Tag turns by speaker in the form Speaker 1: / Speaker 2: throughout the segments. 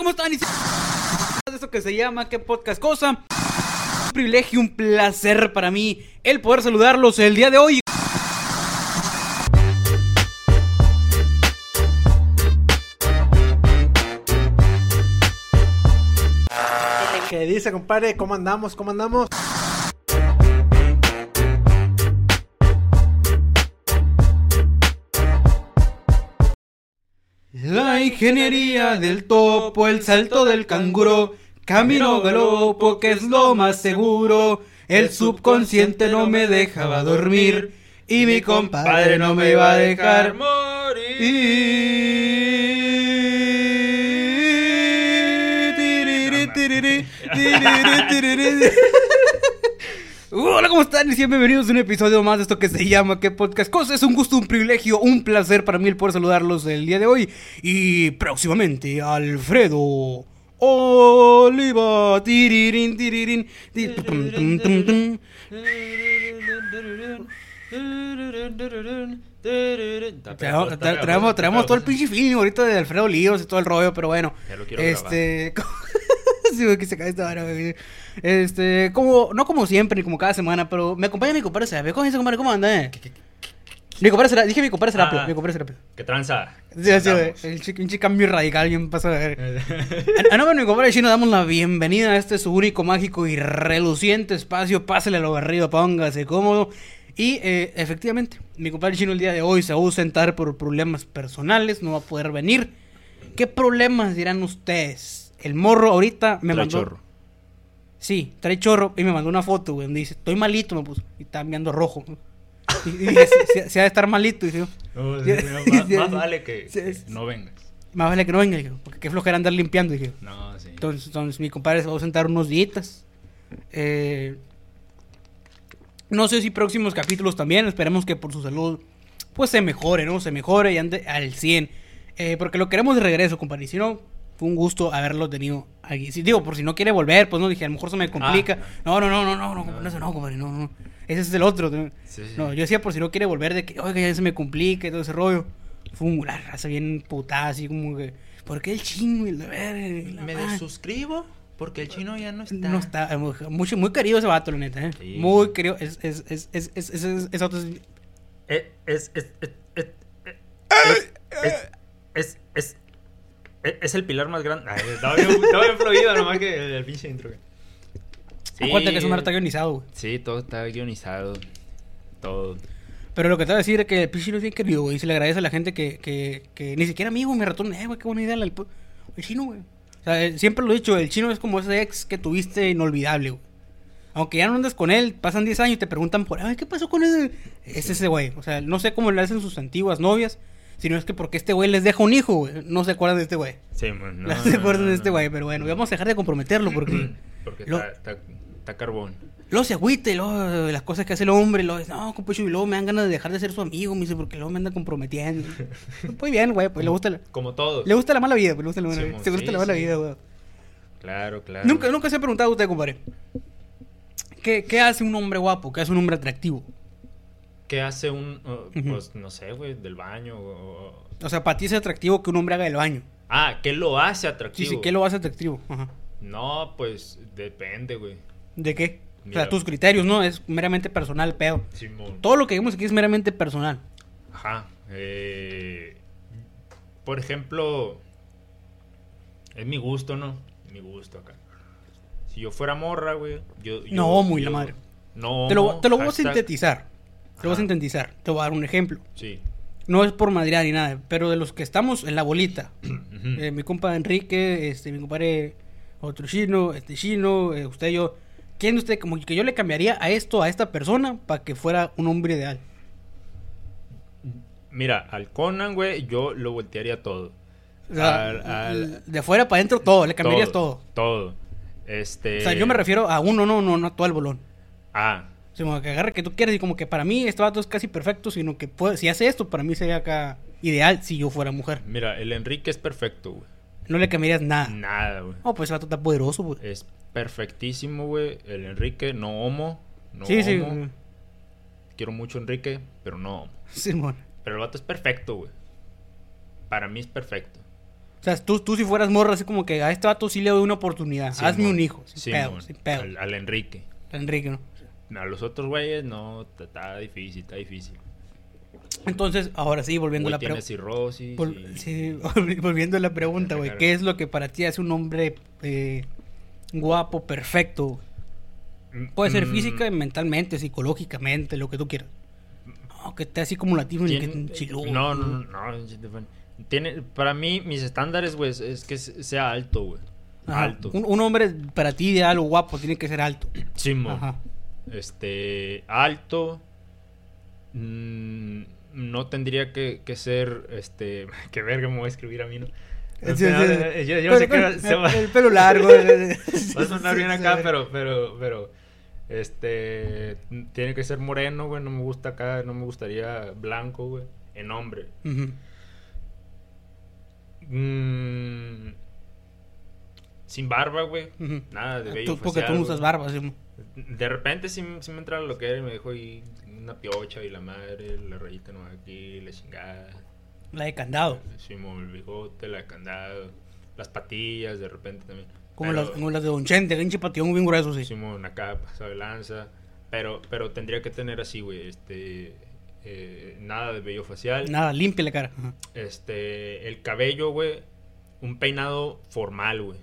Speaker 1: ¿cómo están? De esto que se llama ¿Qué podcast cosa? Un privilegio, un placer para mí el poder saludarlos el día de hoy.
Speaker 2: ¿Qué dice, compadre? ¿Cómo andamos? ¿Cómo andamos?
Speaker 1: Ingeniería del topo, el salto del canguro, camino galopo que es lo más seguro. El subconsciente no me dejaba dormir y mi compadre no me iba a dejar morir. Hola, ¿cómo están? Y sean bienvenidos a un episodio más de esto que se llama ¿Qué podcast? Cosa es un gusto, un privilegio, un placer para mí el poder saludarlos el día de hoy. Y próximamente, Alfredo Oliva. Tirirín, tirirín, ti- tum, tum, tum, tum. Traemos, tra- traemos, traemos todo el pinche feeling ahorita de Alfredo Olivos y todo el rollo, pero bueno.
Speaker 3: Ya lo quiero
Speaker 1: este. sí, güey, que se cae esta vara, güey. Este, como, no como siempre ni como cada semana, pero me acompaña mi compadre Serapio. ¿Cómo dice, compadre? ¿Cómo anda, eh? Mi compadre Serapio, dije mi compadre Serapio,
Speaker 3: Ah.
Speaker 1: mi compadre Serapio.
Speaker 3: ¿Qué tranza?
Speaker 1: Sí, sí, güey.
Speaker 3: Andamos.
Speaker 1: El chi- pinche cambio radical bien a ver. A nombre de mi compadre Chino damos la bienvenida a este su único, mágico y reluciente espacio. Pásele a lo barrido, póngase cómodo. Y eh, efectivamente, mi compadre Chino el día de hoy se va a ausentar por problemas personales, no va a poder venir. ¿Qué problemas dirán ustedes? El morro ahorita me
Speaker 3: Trae
Speaker 1: mandó.
Speaker 3: chorro.
Speaker 1: Sí, trae chorro y me mandó una foto, güey, donde dice, estoy malito, me puso. Y está mirando rojo. Y, y dije, se, se- se ha de estar malito. Y dije,
Speaker 3: No,
Speaker 1: Sí,
Speaker 3: más, vale que, no vengas.
Speaker 1: más vale que no venga, porque qué flojera andar limpiando, dije.
Speaker 3: No, sí.
Speaker 1: Entonces, entonces mi compadre se va a sentar unos días. Eh, no sé si próximos capítulos también. Esperemos que por su salud pues se mejore, ¿no? Se mejore y ande al 100. Eh, porque lo queremos de regreso, compadre. Y si no, fue un gusto haberlo tenido aquí. Si, digo, por si no quiere volver, pues no dije, a lo mejor se me complica. no, no, no, no, no, no, eso no, compadre, no, no. Ese es el otro. ¿no?
Speaker 3: Sí, sí.
Speaker 1: No, yo decía por si no quiere volver de que, oiga, ya se me complica y todo ese rollo. Fue un la raza bien putada, así como que, ¿por qué el chingo y la
Speaker 3: Me desuscribo porque el chino ya no está.
Speaker 1: No está, eh, muy, querido ese vato, la neta, ¿eh?
Speaker 3: Sí.
Speaker 1: Muy querido. Es, es, es, es, es, es, es- es otro-
Speaker 3: Eh, Es, es, es, es, es, es, es, es, es, es el pilar más grande. Ay, estaba bien, estaba bien fluido nomás que el, el pinche intro. Sí,
Speaker 1: Acuérdate que es un arte guionizado, güey.
Speaker 3: Sí, todo está guionizado. Todo.
Speaker 1: Pero lo que te voy a decir es que el pinche chino es bien querido, güey. Y se le agradece a la gente que, que, que ni siquiera amigo me ratón, eh, güey, qué buena idea la pu- El chino, güey. O sea, eh, siempre lo he dicho, el chino es como ese ex que tuviste inolvidable, güey. Aunque ya no andas con él, pasan 10 años y te preguntan por, ay, ¿qué pasó con ese? Es ese güey. O sea, no sé cómo le hacen sus antiguas novias, sino es que porque este güey les deja un hijo, güey. No se acuerdan de este güey.
Speaker 3: Sí, man, no,
Speaker 1: No, se acuerdan
Speaker 3: no,
Speaker 1: de este güey, pero bueno, vamos a dejar de comprometerlo porque
Speaker 3: Porque
Speaker 1: Lo-
Speaker 3: está, está, está carbón.
Speaker 1: luego se agüita y luego las cosas que hace el hombre, luego dice, no, compucho, y luego me dan ganas de dejar de ser su amigo, me dice, porque luego me anda comprometiendo. Muy bien, güey, pues le gusta la,
Speaker 3: Como todos.
Speaker 1: le gusta la mala vida, pues le gusta la mala
Speaker 3: Sí,
Speaker 1: vida. Se gusta
Speaker 3: sí,
Speaker 1: la mala
Speaker 3: sí.
Speaker 1: vida, güey.
Speaker 3: Claro, claro.
Speaker 1: Nunca, nunca se ha preguntado a usted, compadre. ¿Qué, ¿Qué hace un hombre guapo? ¿Qué hace un hombre atractivo?
Speaker 3: ¿Qué hace un. uh. Pues no sé, güey, del baño? o-
Speaker 1: O sea, para ti es atractivo que un hombre haga el baño.
Speaker 3: Ah, ¿qué lo hace
Speaker 1: Sí,
Speaker 3: atractivo?
Speaker 1: sí, ¿qué lo hace atractivo? Ajá.
Speaker 3: No, pues depende, güey.
Speaker 1: ¿De qué? O sea, tus criterios, ¿no? Es meramente personal, pedo.
Speaker 3: Simón.
Speaker 1: Todo lo que vemos aquí es meramente personal.
Speaker 3: Ajá. eh, por ejemplo, es mi gusto, ¿no? Mi gusto acá. Si yo fuera morra, güey. Yo, yo-
Speaker 1: No, muy la madre.
Speaker 3: No,
Speaker 1: te lo, te lo voy a sintetizar. Te lo voy a
Speaker 3: Ajá.
Speaker 1: sintetizar. Te voy a dar un ejemplo.
Speaker 3: Sí.
Speaker 1: No es por madrear ni nada, pero de los que estamos en la bolita, eh, mi compa Enrique, este, mi compadre otro chino, este chino, eh, usted y yo, ¿quién de usted como que yo le cambiaría a esto, a esta persona, para que fuera un hombre ideal?
Speaker 3: Mira, al Conan, güey, yo lo voltearía todo.
Speaker 1: O sea,
Speaker 3: Al- al-
Speaker 1: de fuera para adentro todo, le cambiarías todo.
Speaker 3: Todo. Este.
Speaker 1: O sea, yo me refiero a uno, no, no, no todo el bolón.
Speaker 3: Ah,
Speaker 1: Que agarre que tú quieres y como que para mí este vato es casi perfecto, sino que puede- si hace esto, para mí sería acá ideal si yo fuera mujer.
Speaker 3: mira, el Enrique es perfecto, güey.
Speaker 1: No le cambiarías nada.
Speaker 3: Nada, güey.
Speaker 1: Oh, pues ese vato está poderoso, güey.
Speaker 3: Es perfectísimo, güey. El Enrique, no homo. No
Speaker 1: sí, sí.
Speaker 3: Quiero mucho a Enrique, pero no homo.
Speaker 1: Simón.
Speaker 3: Pero el vato es perfecto, güey. Para mí es perfecto.
Speaker 1: O sea, tú, tú si fueras morra, así como que a este vato sí le doy una oportunidad. Hazme un hijo. Sin
Speaker 3: Sí,
Speaker 1: pedo, sin pedo.
Speaker 3: Al, al Enrique.
Speaker 1: Enrique, ¿no?
Speaker 3: A los otros güeyes, no, está- difícil, está difícil.
Speaker 1: Entonces, ahora sí, volviendo a la pregunta.
Speaker 3: y-
Speaker 1: sí, volviendo a la pregunta, güey. ¿Qué es lo que para ti hace un hombre eh, guapo, perfecto? Puede ser
Speaker 3: Mm,
Speaker 1: física, mentalmente, psicológicamente, lo que tú quieras. No, que esté así como latino y que chiludo.
Speaker 3: No, no, no. no, Tiene, para mí, mis estándares, güey, es- que sea alto, güey. Alto.
Speaker 1: Un, un hombre para ti ideal o guapo tiene que ser alto.
Speaker 3: Simón. Este, alto. mm, no tendría que, que ser, este, que verga me voy a escribir a mí, ¿no?
Speaker 1: Sí, sí,
Speaker 3: Yo,
Speaker 1: sí.
Speaker 3: yo- yo
Speaker 1: Pero
Speaker 3: sé que
Speaker 1: con-
Speaker 3: se va,
Speaker 1: el, pelo largo. eh,
Speaker 3: va a sonar bien acá, pero, pero, pero, este, tiene que ser moreno, güey, no me gusta acá, no me gustaría blanco, güey, en hombre. Mm, sin barba, güey, nada de bello
Speaker 1: Tú- porque tú no usas barba, sí.
Speaker 3: De repente sí, sí me entra lo que era y me dejó ahí una piocha y la madre, la rayita no aquí, la chingada.
Speaker 1: La de candado.
Speaker 3: Sí, el bigote, la de candado, las patillas de repente también.
Speaker 1: Como,
Speaker 3: Pero-
Speaker 1: las, como las de Don Chente, que hinche patión bien grueso, sí.
Speaker 3: Simón acá pasado de lanza. Pero, pero tendría que tener así, güey, este. eh, nada de vello facial.
Speaker 1: Nada, limpia la cara. Ajá.
Speaker 3: Este. El cabello, güey. Un peinado formal, güey.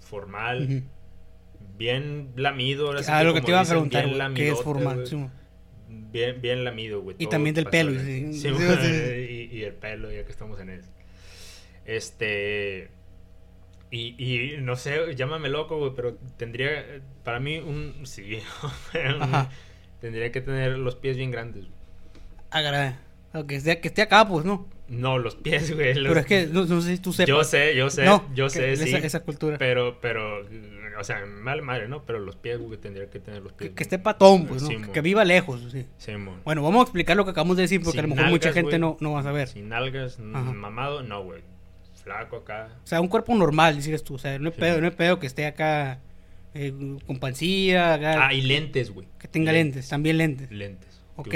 Speaker 3: Formal. Bien lamido. ahora
Speaker 1: Ah, lo que te iba a preguntar,
Speaker 3: bien
Speaker 1: güey, ¿qué es formal?
Speaker 3: Bien, bien lamido, güey.
Speaker 1: Y también del pelo, sí.
Speaker 3: Y, y el pelo, ya que estamos en eso. Este. Y, y no sé, llámame loco, güey, pero tendría. Para mí, un. Sí. Tendría que tener los pies bien grandes. güey.
Speaker 1: Agra- o que, esté, que esté acá, pues, ¿no?
Speaker 3: No, los pies, güey. los-
Speaker 1: Pero es que no, no sé si tú sepas.
Speaker 3: Yo sé, yo sé,
Speaker 1: No,
Speaker 3: yo sé,
Speaker 1: esa-
Speaker 3: sí.
Speaker 1: esa cultura.
Speaker 3: Pero, pero. O sea, mal madre, ¿no? Pero los pies, güey, tendría que tener los pies.
Speaker 1: Que, que esté patón, pues, ¿no?
Speaker 3: Sí,
Speaker 1: que, viva lejos, sí.
Speaker 3: Sí.
Speaker 1: Bueno, vamos a explicar lo que acabamos de decir porque a lo mejor mucha gente
Speaker 3: güey.
Speaker 1: no, no va a saber.
Speaker 3: Sin
Speaker 1: Ajá.
Speaker 3: mamado, no, güey. Flaco acá.
Speaker 1: O sea, un cuerpo normal, dices tú. O sea, no es pedo, no es pedo que esté acá eh, con pancilla, acá,
Speaker 3: Ah, y lentes, güey.
Speaker 1: que tenga lentes, también lentes.
Speaker 3: Lentes.
Speaker 1: Ok.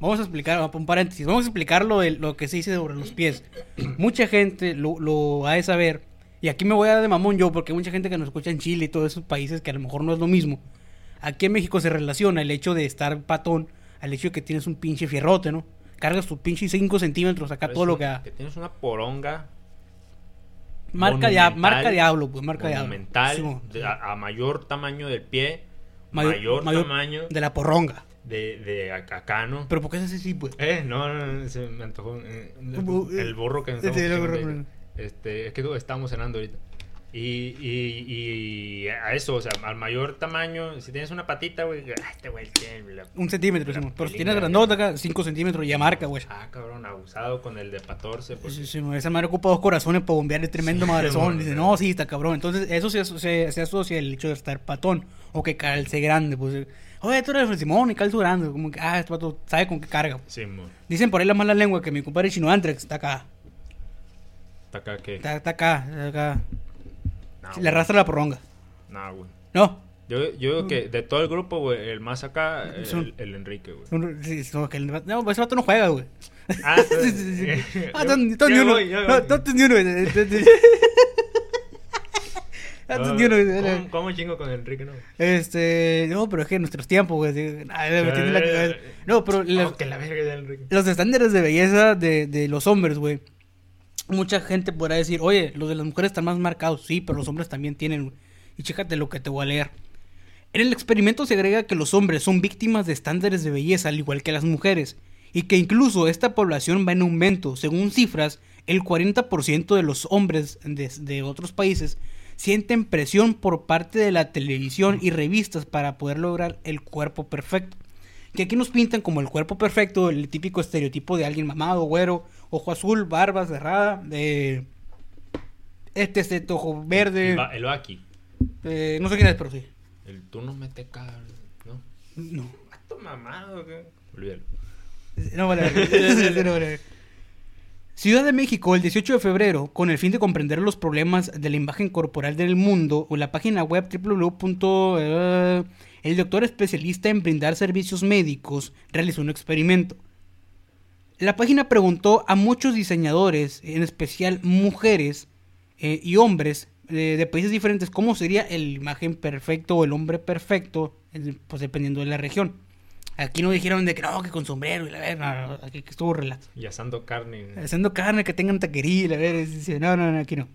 Speaker 1: Vamos a explicar, un paréntesis, vamos a explicar lo, de- lo que se dice sobre los pies. mucha gente lo, lo ha de saber, y aquí me voy a dar de mamón yo, porque hay mucha gente que nos escucha en Chile y todos esos países que a lo mejor no es lo mismo. Aquí en México se relaciona el hecho de estar patón al hecho de que tienes un pinche fierrote, ¿no? Cargas tus pinches 5 centímetros acá, todo lo que...
Speaker 3: Que tienes una poronga
Speaker 1: Marca, marca diablo, pues, marca diablo. Sí,
Speaker 3: a, a mayor tamaño del pie,
Speaker 1: Mayor-
Speaker 3: mayor,
Speaker 1: mayor
Speaker 3: tamaño
Speaker 1: De la porronga.
Speaker 3: De, de acá, ¿no?
Speaker 1: Pero ¿por qué es así, pues?
Speaker 3: Eh, no, no, no, se me antojó. eh,
Speaker 1: Bu-
Speaker 3: el burro que nos ahorita. Este, es que estamos cenando ahorita. Y, y, y a eso, o sea, al mayor tamaño, si tienes una patita, güey, ah, este güey tiene
Speaker 1: Un centímetro,
Speaker 3: la.
Speaker 1: Pero si tienes grandota acá, 5 centímetros ya marca, güey.
Speaker 3: Ah, cabrón, abusado con el de 14, pues.
Speaker 1: Sí, sí, esa madre ocupa dos corazones para bombearle tremendo
Speaker 3: Sí,
Speaker 1: madrezón. Dice, no, sí, está cabrón. Entonces, eso se, se, se asocia el hecho de estar patón o que calce grande. Pues, oye, tú eres el Simón y calzo grande. Como que, ah, este vato sabe con qué carga.
Speaker 3: Sí, mo.
Speaker 1: Dicen por ahí la mala lengua que mi compadre Chino Andrex está acá.
Speaker 3: Está acá que.
Speaker 1: Está, está acá, está acá.
Speaker 3: No,
Speaker 1: Le arrastra la porronga.
Speaker 3: No, güey.
Speaker 1: No.
Speaker 3: Yo, yo digo que de todo el grupo, güey, el más acá, el,
Speaker 1: Son-
Speaker 3: el Enrique, güey.
Speaker 1: Sí, no, que el- no, ese vato no juega, güey.
Speaker 3: Ah,
Speaker 1: Sí, sí, sí. Ah, ni uno. No, ni uno. Eh, tú- Ah, uno, eh,
Speaker 3: ¿Cómo, cómo chingo con Enrique, no?
Speaker 1: Este, no, pero es que en nuestros tiempos, güey. la cabeza. No, pero los,
Speaker 3: Oh, que la verga de Enrique.
Speaker 1: los estándares de belleza de, de los hombres, güey. Mucha gente podrá decir, oye, los de las mujeres están más marcados. Sí, pero los hombres también tienen, güey. Y chécate lo que te voy a leer. En el experimento se agrega que los hombres son víctimas de estándares de belleza al igual que las mujeres. Y que incluso esta población va en aumento. Según cifras, el 40% de los hombres de, de otros países sienten presión por parte de la televisión y revistas para poder lograr el cuerpo perfecto. Que aquí nos pintan como el cuerpo perfecto, el típico estereotipo de alguien mamado, güero, ojo azul, barba cerrada, de este, este ojo verde,
Speaker 3: El, el Baki.
Speaker 1: eh, no sé quién es, pero sí.
Speaker 3: El tú no metes car, ¿no?
Speaker 1: No,
Speaker 3: Vato mamado, ¿qué? Olvídalo.
Speaker 1: no vale. No vale. Ciudad de México, el 18 de febrero, con el fin de comprender los problemas de la imagen corporal del mundo, o la página web www. eh, el doctor especialista en brindar servicios médicos realizó un experimento. La página preguntó a muchos diseñadores, en especial mujeres, eh, y hombres de, de países diferentes, ¿cómo sería el imagen perfecto o el hombre perfecto? eh, Pues dependiendo de la región. Aquí no dijeron de que no, que con sombrero y la verdad, no, no, aquí que estuvo relax.
Speaker 3: Y asando carne.
Speaker 1: Haciendo carne, que tengan taquería, la verdad, no, no, no, aquí no.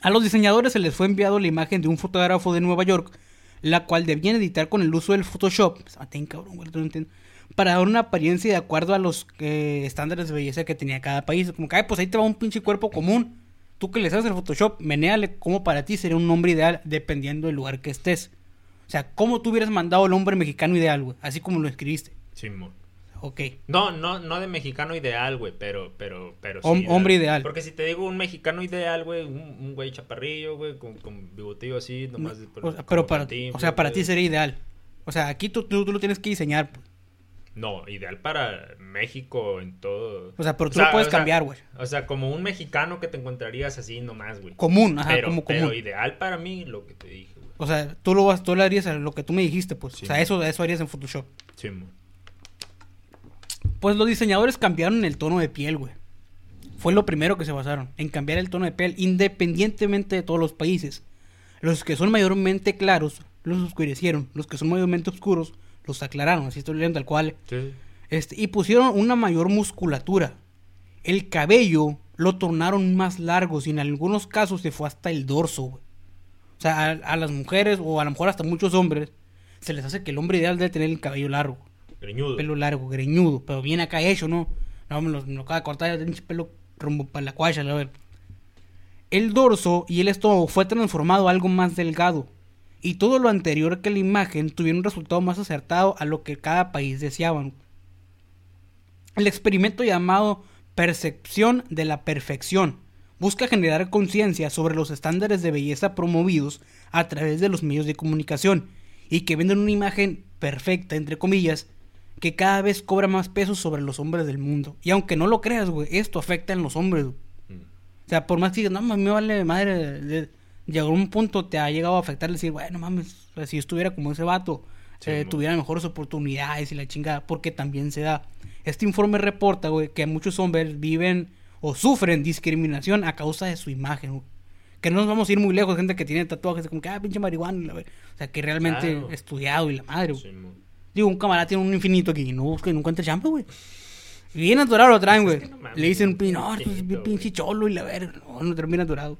Speaker 1: A los diseñadores se les fue enviado la imagen de un fotógrafo de Nueva York, la cual debían editar con el uso del Photoshop. Ah, ten, cabrón, güey, no entiendo. Para dar una apariencia de acuerdo a los eh, estándares de belleza que tenía cada país. Como que, ay, pues ahí te va un pinche cuerpo común. Tú que le sabes el Photoshop, menéale como para ti sería un nombre ideal dependiendo del lugar que estés. O sea, ¿cómo tú hubieras mandado el hombre mexicano ideal, güey? Así como lo escribiste.
Speaker 3: Simón.
Speaker 1: Ok.
Speaker 3: No, no, no de mexicano ideal, güey, pero, pero, pero
Speaker 1: Hom- hombre ideal.
Speaker 3: Porque si te digo un mexicano ideal, güey, un, un güey chaparrillo, güey, con, con bigotillo así, nomás.
Speaker 1: O sea,
Speaker 3: como
Speaker 1: pero para,
Speaker 3: Cantinflas,
Speaker 1: o sea, para ti
Speaker 3: güey.
Speaker 1: sería ideal. O sea, aquí tú, tú, tú lo tienes que diseñar. pues.
Speaker 3: No, ideal para México en todo.
Speaker 1: O sea, pero tú
Speaker 3: sea,
Speaker 1: lo puedes cambiar, güey.
Speaker 3: O sea, como un mexicano que te encontrarías así nomás, güey.
Speaker 1: Común, ajá,
Speaker 3: pero,
Speaker 1: como
Speaker 3: pero
Speaker 1: común.
Speaker 3: ideal para mí, lo que te dije, güey.
Speaker 1: O sea, tú lo vas, tú lo harías a lo que tú me dijiste, pues.
Speaker 3: Sí.
Speaker 1: O sea, eso, eso harías en Photoshop.
Speaker 3: Simón.
Speaker 1: Pues los diseñadores cambiaron el tono de piel, güey. Fue lo primero que se basaron, en cambiar el tono de piel independientemente de todos los países. Los que son mayormente claros los oscurecieron, los que son mayormente oscuros los aclararon, así estoy leyendo tal cual.
Speaker 3: Sí.
Speaker 1: Este, y pusieron una mayor musculatura. El cabello lo tornaron más largo y en algunos casos se fue hasta el dorso, güey. O sea, a, a las mujeres o a lo mejor hasta muchos hombres se les hace que el hombre ideal debe tener el cabello largo.
Speaker 3: Greñudo.
Speaker 1: Pelo largo, greñudo, pero bien acá hecho, ¿no? No, me lo, me lo acaba de cortar, ya pelo rumbo para la cuaya, a ver. El dorso y el estómago fue transformado a algo más delgado. Y todo lo anterior que la imagen tuvieron un resultado más acertado a lo que cada país deseaban. El experimento llamado percepción de la perfección busca generar conciencia sobre los estándares de belleza promovidos a través de los medios de comunicación y que venden una imagen perfecta, entre comillas, que cada vez cobra más peso sobre los hombres del mundo. Y aunque no lo creas, güey, esto afecta en los hombres.
Speaker 3: Mm.
Speaker 1: O sea, por más que digas, no, mames, me vale madre. de- Llegó un punto, te ha llegado a afectar decir, bueno, mames, o sea, si yo estuviera como ese vato,
Speaker 3: Sí,
Speaker 1: eh, tuviera mejores oportunidades y la chingada, porque también se da. Este informe reporta, güey, que muchos hombres viven o sufren discriminación a causa de su imagen. Que no nos vamos a ir muy lejos, gente que tiene tatuajes, como que, ah, pinche marihuana, O sea, que realmente
Speaker 3: Claro.
Speaker 1: estudiado y la madre. Digo, un camarada tiene un infinito aquí y no busca y no encuentra chamba, güey. Bien atorado lo traen, güey.
Speaker 3: que no
Speaker 1: Le dicen, no, es
Speaker 3: infinito,
Speaker 1: pinche cholo y la verga. No, no termina atorado.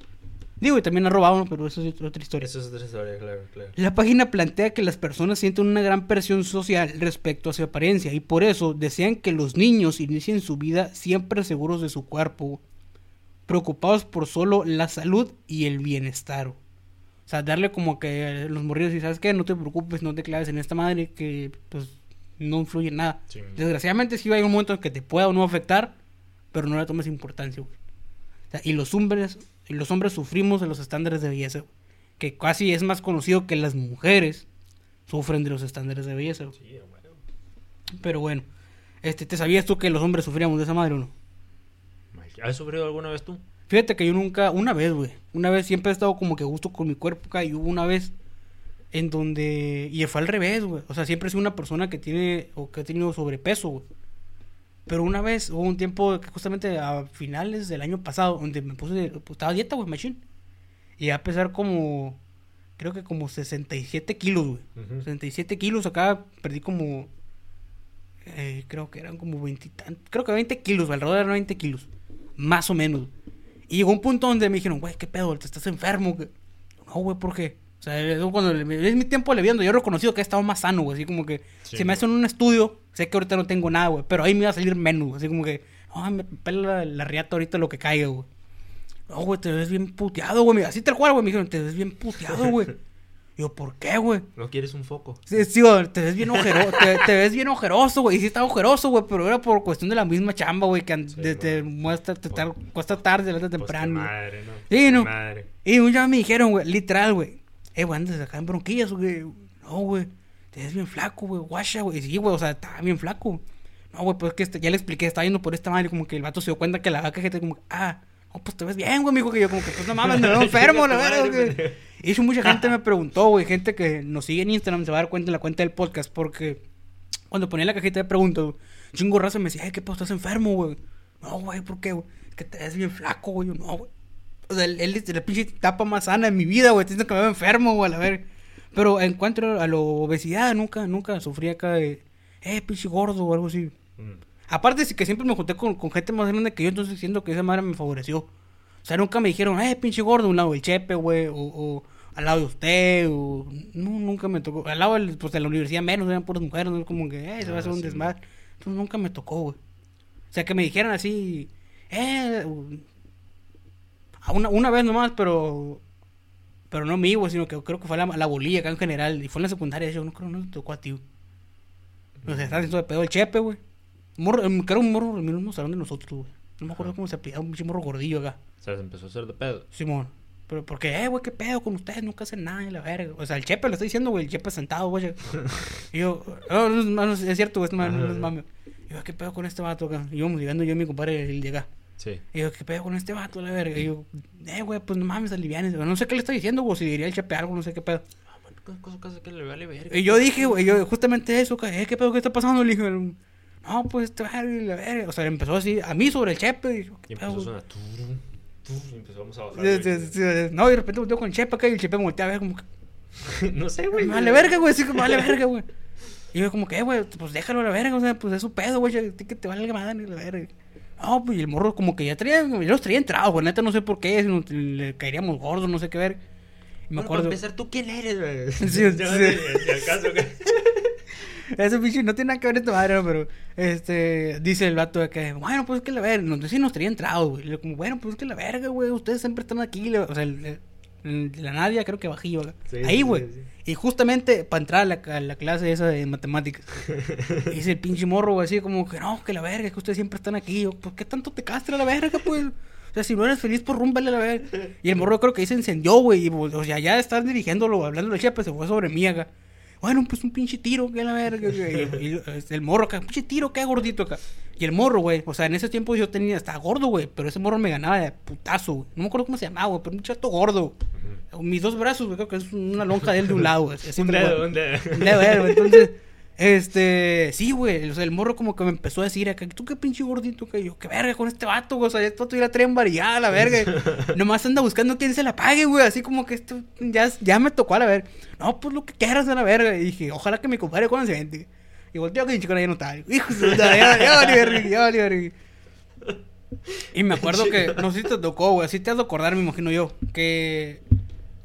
Speaker 1: Digo, y también ha robado, pero eso es otra historia.
Speaker 3: Eso es otra historia, claro, claro.
Speaker 1: La página plantea que las personas sienten una gran presión social respecto a su apariencia y por eso desean que los niños inicien su vida siempre seguros de su cuerpo, preocupados por solo la salud y el bienestar. O sea, darle como que los morridos y sabes qué, no te preocupes, no te claves en esta madre que pues no influye en nada.
Speaker 3: Sí.
Speaker 1: Desgraciadamente sí hay un momento en que te pueda o no afectar, pero no le tomes importancia, güey. O sea, y los hombres, y los hombres sufrimos de los estándares de belleza, que casi es más conocido que las mujeres sufren de los estándares de belleza.
Speaker 3: Sí, bueno.
Speaker 1: Pero bueno, este, ¿te sabías tú que los hombres sufríamos de esa madre o no?
Speaker 3: ¿Has sufrido alguna vez tú?
Speaker 1: Fíjate que yo nunca, una vez, güey, una vez siempre he estado como que a gusto con mi cuerpo, y hubo una vez en donde, y fue al revés, güey, o sea, siempre he sido una persona que tiene, o que ha tenido sobrepeso, güey. Pero una vez, hubo un tiempo, que justamente a finales del año pasado, donde me puse, pues, estaba dieta, güey, machine. Y a pesar como, creo que como 67 kilos, güey.
Speaker 3: Ujú.
Speaker 1: 67 kilos, acá perdí como, eh, creo que eran como 20, y tan- creo que 20 kilos, alrededor de 20 kilos, más o menos. Y llegó un punto donde me dijeron, güey, ¿qué pedo? ¿Te estás enfermo? güey?" No, güey, ¿por qué? O sea, yo cuando le- es mi tiempo le viendo, yo he reconocido que he estado más sano, güey, así como que
Speaker 3: Sí,
Speaker 1: si me hacen un estudio, sé que ahorita no tengo nada, güey, pero ahí me va a salir menos, así como que, ay, me pela la, la riata ahorita lo que caiga, güey. No, güey, te ves bien puteado, güey, así tal cual, güey, me dijeron, te ves bien puteado, güey. Yo, ¿por qué, güey?
Speaker 3: ¿No quieres un foco?
Speaker 1: Sí, sí, güey, te ves bien ojeroso, te, te ves bien ojeroso, güey. Y sí está ojeroso, güey, pero era por cuestión de la misma chamba, güey, que
Speaker 3: Sí,
Speaker 1: te
Speaker 3: güey.
Speaker 1: muestra, te tar- cuesta tarde, levantas
Speaker 3: Pues,
Speaker 1: temprano. güey.
Speaker 3: madre, ¿no?
Speaker 1: Sí, no.
Speaker 3: Madre.
Speaker 1: Y un día me dijeron, güey, literal, güey. Eh, güey, antes de sacar en bronquillas, güey. No, güey, te ves bien flaco, güey, guacha, güey. Sí, güey, o sea, estaba bien flaco. No, güey, pues es que este- ya le expliqué, estaba yendo por esta madre, como que el vato se dio cuenta que la vaca gente como, que, ah, no, pues te ves bien, güey, mijo, que yo como que, pues no mames, me veo enfermo, la verdad, güey. Y eso mucha gente me preguntó, güey, gente que nos sigue en Instagram se va a dar cuenta en la cuenta del podcast, porque cuando ponía la cajita de preguntas, chingo raza me decía, ay, ¿qué pedo, estás enfermo, güey? No, güey, ¿por qué, güey? Es que te ves bien flaco, güey. No, güey. O sea, es la pinche etapa más sana de mi vida, güey. Siento que me veo enfermo, güey, a ver. Pero en cuanto a la obesidad, nunca, nunca sufrí acá de, eh, pinche gordo o algo así.
Speaker 3: Mm.
Speaker 1: Aparte de que siempre me junté con, con gente más grande que yo, entonces siento que esa madre me favoreció. O sea, nunca me dijeron, eh, pinche gordo, un lado del chepe, güey, o, o al lado de usted, o... No, nunca me tocó. Al lado del- pues, de la universidad menos, eran puras mujeres, no es como que, eh, se va a
Speaker 3: Ah,
Speaker 1: hacer un
Speaker 3: sí,
Speaker 1: desmadre. Entonces nunca me tocó, güey. O sea, que me dijeran así, eh... Una, una vez nomás, pero... Pero no mí, güey, sino que creo que fue la, la bolilla acá en general. Y fue en la secundaria, yo no creo no tocó a ti, sea, estaba haciendo de pedo el chepe, güey. Morro, em, creo un morro en el mismo salón de nosotros, güey. No me acuerdo cómo se apellidaba, un morro gordillo acá.
Speaker 3: Se empezó a hacer de pedo.
Speaker 1: Simón. Pero porque, eh, güey, qué pedo con ustedes, nunca hacen nada, la verga. O sea, el chepe lo está diciendo, güey, el chepe sentado, güey. Y yo, oh, no, no, es cierto, güey, es, no es mame. Y yo, qué pedo con este vato acá. Y íbamos llegando yo y mi compadre, el de acá.
Speaker 3: Sí.
Speaker 1: Y yo, qué pedo con este vato, la verga. Y yo, eh, güey, pues no mames, alivianes. No sé qué le está diciendo, güey, si diría el chepe algo, no sé qué pedo.
Speaker 3: Que le vale verga.
Speaker 1: Y yo dije, güey, yo justamente eso, que, eh, ¿qué pedo que está pasando? Le dije, no, pues este verga, la verga. O sea, empezó así, a mí sobre el chepe. Y yo, ¿qué
Speaker 3: Y
Speaker 1: pedo,
Speaker 3: empezó a sonar. Y empezamos a bajar.
Speaker 1: No, y de repente volteo con el chepe acá y el chepe me voltea a ver como que,
Speaker 3: no sé, güey.
Speaker 1: vale verga, güey, sí vale verga, güey. Y yo como que, eh, güey, pues déjalo a la verga, o sea, pues es su pedo, güey, que te vale la madre, la verga. No, pues y el morro como que ya traía, yo los traía entrados, güey, neta no sé por qué, si no, le caeríamos gordos, no sé qué ver. Y me
Speaker 3: Bueno,
Speaker 1: acuerdo...
Speaker 3: Para empezar, ¿tú quién eres, güey?
Speaker 1: Sí,
Speaker 3: Ya
Speaker 1: sí.
Speaker 3: no sé al caso, güey.
Speaker 1: Ese pinche no tiene nada que ver esta madre, ¿no? pero este dice el vato de que, bueno, pues es que la verga, nos sí nos traía entrados, güey. Como, bueno, pues es que la verga, güey, ustedes siempre están aquí, la- o sea, el- la Nadia creo que bajillo.
Speaker 3: Sí,
Speaker 1: ahí, güey.
Speaker 3: sí, sí.
Speaker 1: Y justamente para entrar a la, a la clase esa de matemáticas. dice el pinche morro, güey, así como que no, que la verga, que ustedes siempre están aquí. Yo, ¿por qué tanto te castra la verga, pues? O sea, si no eres feliz, pues rúmbale a la verga. Y el morro creo que ahí se encendió, güey. Y, o sea, ya estás dirigiéndolo, hablando de chapa, se fue sobre mí acá. Bueno, pues un pinche tiro, que la verga. y el morro acá, pinche tiro, que gordito acá. Y el morro, güey, o sea, en ese tiempo yo tenía, estaba gordo, güey. Pero ese morro me ganaba de putazo, güey. No me acuerdo cómo se llamaba, güey, pero un chato gordo. Mis dos brazos, güey, creo que es una lonja de él de un lado, güey.
Speaker 3: Un dedo, un dedo.
Speaker 1: Un dedo, eh, güey. Entonces, este, sí, güey. O sea, el morro como que me empezó a decir acá, tú qué pinche gordito, que yo, qué verga con este vato, güey. O sea, este vato ya la traen variada, la verga. Nomás anda buscando quién se la pague, güey. Así como que esto ya, ya me tocó a la verga. No, pues lo que quieras a la verga. Y dije, ojalá que mi compadre cuando se vente. Y volteó que mi chico ya no estaba. Hijo de ya, ya verga, ya verga. Y me acuerdo que, no sé si te tocó, güey, así te has de acordar, me imagino yo, que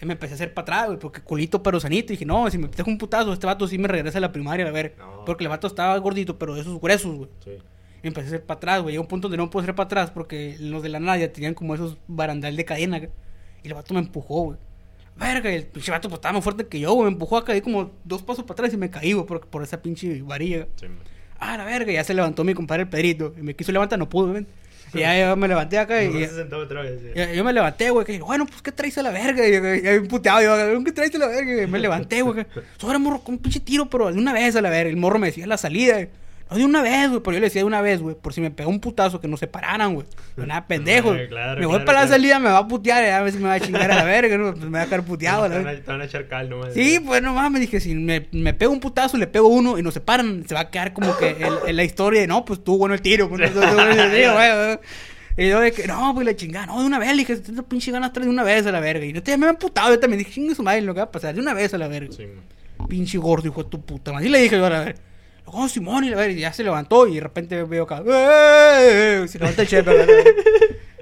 Speaker 1: me empecé a hacer para atrás, güey, porque culito pero sanito. Y dije, no, si me dejo un putazo, este vato sí me regresa a la primaria, a ver.
Speaker 3: No.
Speaker 1: Porque el vato estaba gordito, pero de esos gruesos, güey.
Speaker 3: Sí.
Speaker 1: Y empecé a hacer para atrás, güey. Llegó un punto donde no puedo hacer para atrás porque los de la Nadia tenían como esos barandal de cadena. güey. Y el vato me empujó, güey. Verga, y el pinche vato pues, estaba más fuerte que yo, güey. Me empujó acá, di como dos pasos para atrás y me caí, güey, por, por esa pinche varilla.
Speaker 3: Sí.
Speaker 1: Ah, la verga, ya se levantó mi compadre el Pedrito. Y me quiso levantar, no pudo, güey. Y ya yo me levanté acá y... Y-
Speaker 3: se sentó otra vez. sí.
Speaker 1: y- yo me levanté, güey, que bueno, pues, ¿qué traes a la verga? Y yo, ya bien puteado, yo, ¿qué traes a la verga? Y me levanté, güey, que, sobre morro, con un pinche tiro, pero de una vez a la verga. El morro me decía la salida, no, de una vez, güey, pero yo le decía de una vez, güey, por si me pegó un putazo, que nos separaran, güey. No, nada, pendejo.
Speaker 3: Claro,
Speaker 1: me voy
Speaker 3: claro,
Speaker 1: para la salida, me va a putear, y a ver si me va a chingar a la verga, ¿no? Pues me va a quedar puteado, a la
Speaker 3: Te van a- echar cal nomás.
Speaker 1: Sí, pues no mames, dije, si me, me pego un putazo, le pego uno y nos separan, se va a quedar como que en la historia de, no, pues tú bueno el tiro, pues, no, no, no, no, no, güey. Y yo de que, no, pues la chingada, no, de una vez, le dije, estas pinche ganas traes de una vez a la verga. Y yo te me he putado, yo también dije, chingue su madre, lo que va a pasar, de una vez a la verga.
Speaker 3: Sí, man.
Speaker 1: Pinche gordo, hijo de tu puta madre. Y le dije yo a la verga. Oh, Simón, y la verga, y ya se levantó y de repente veo acá, ¡eh! Se levanta el verga.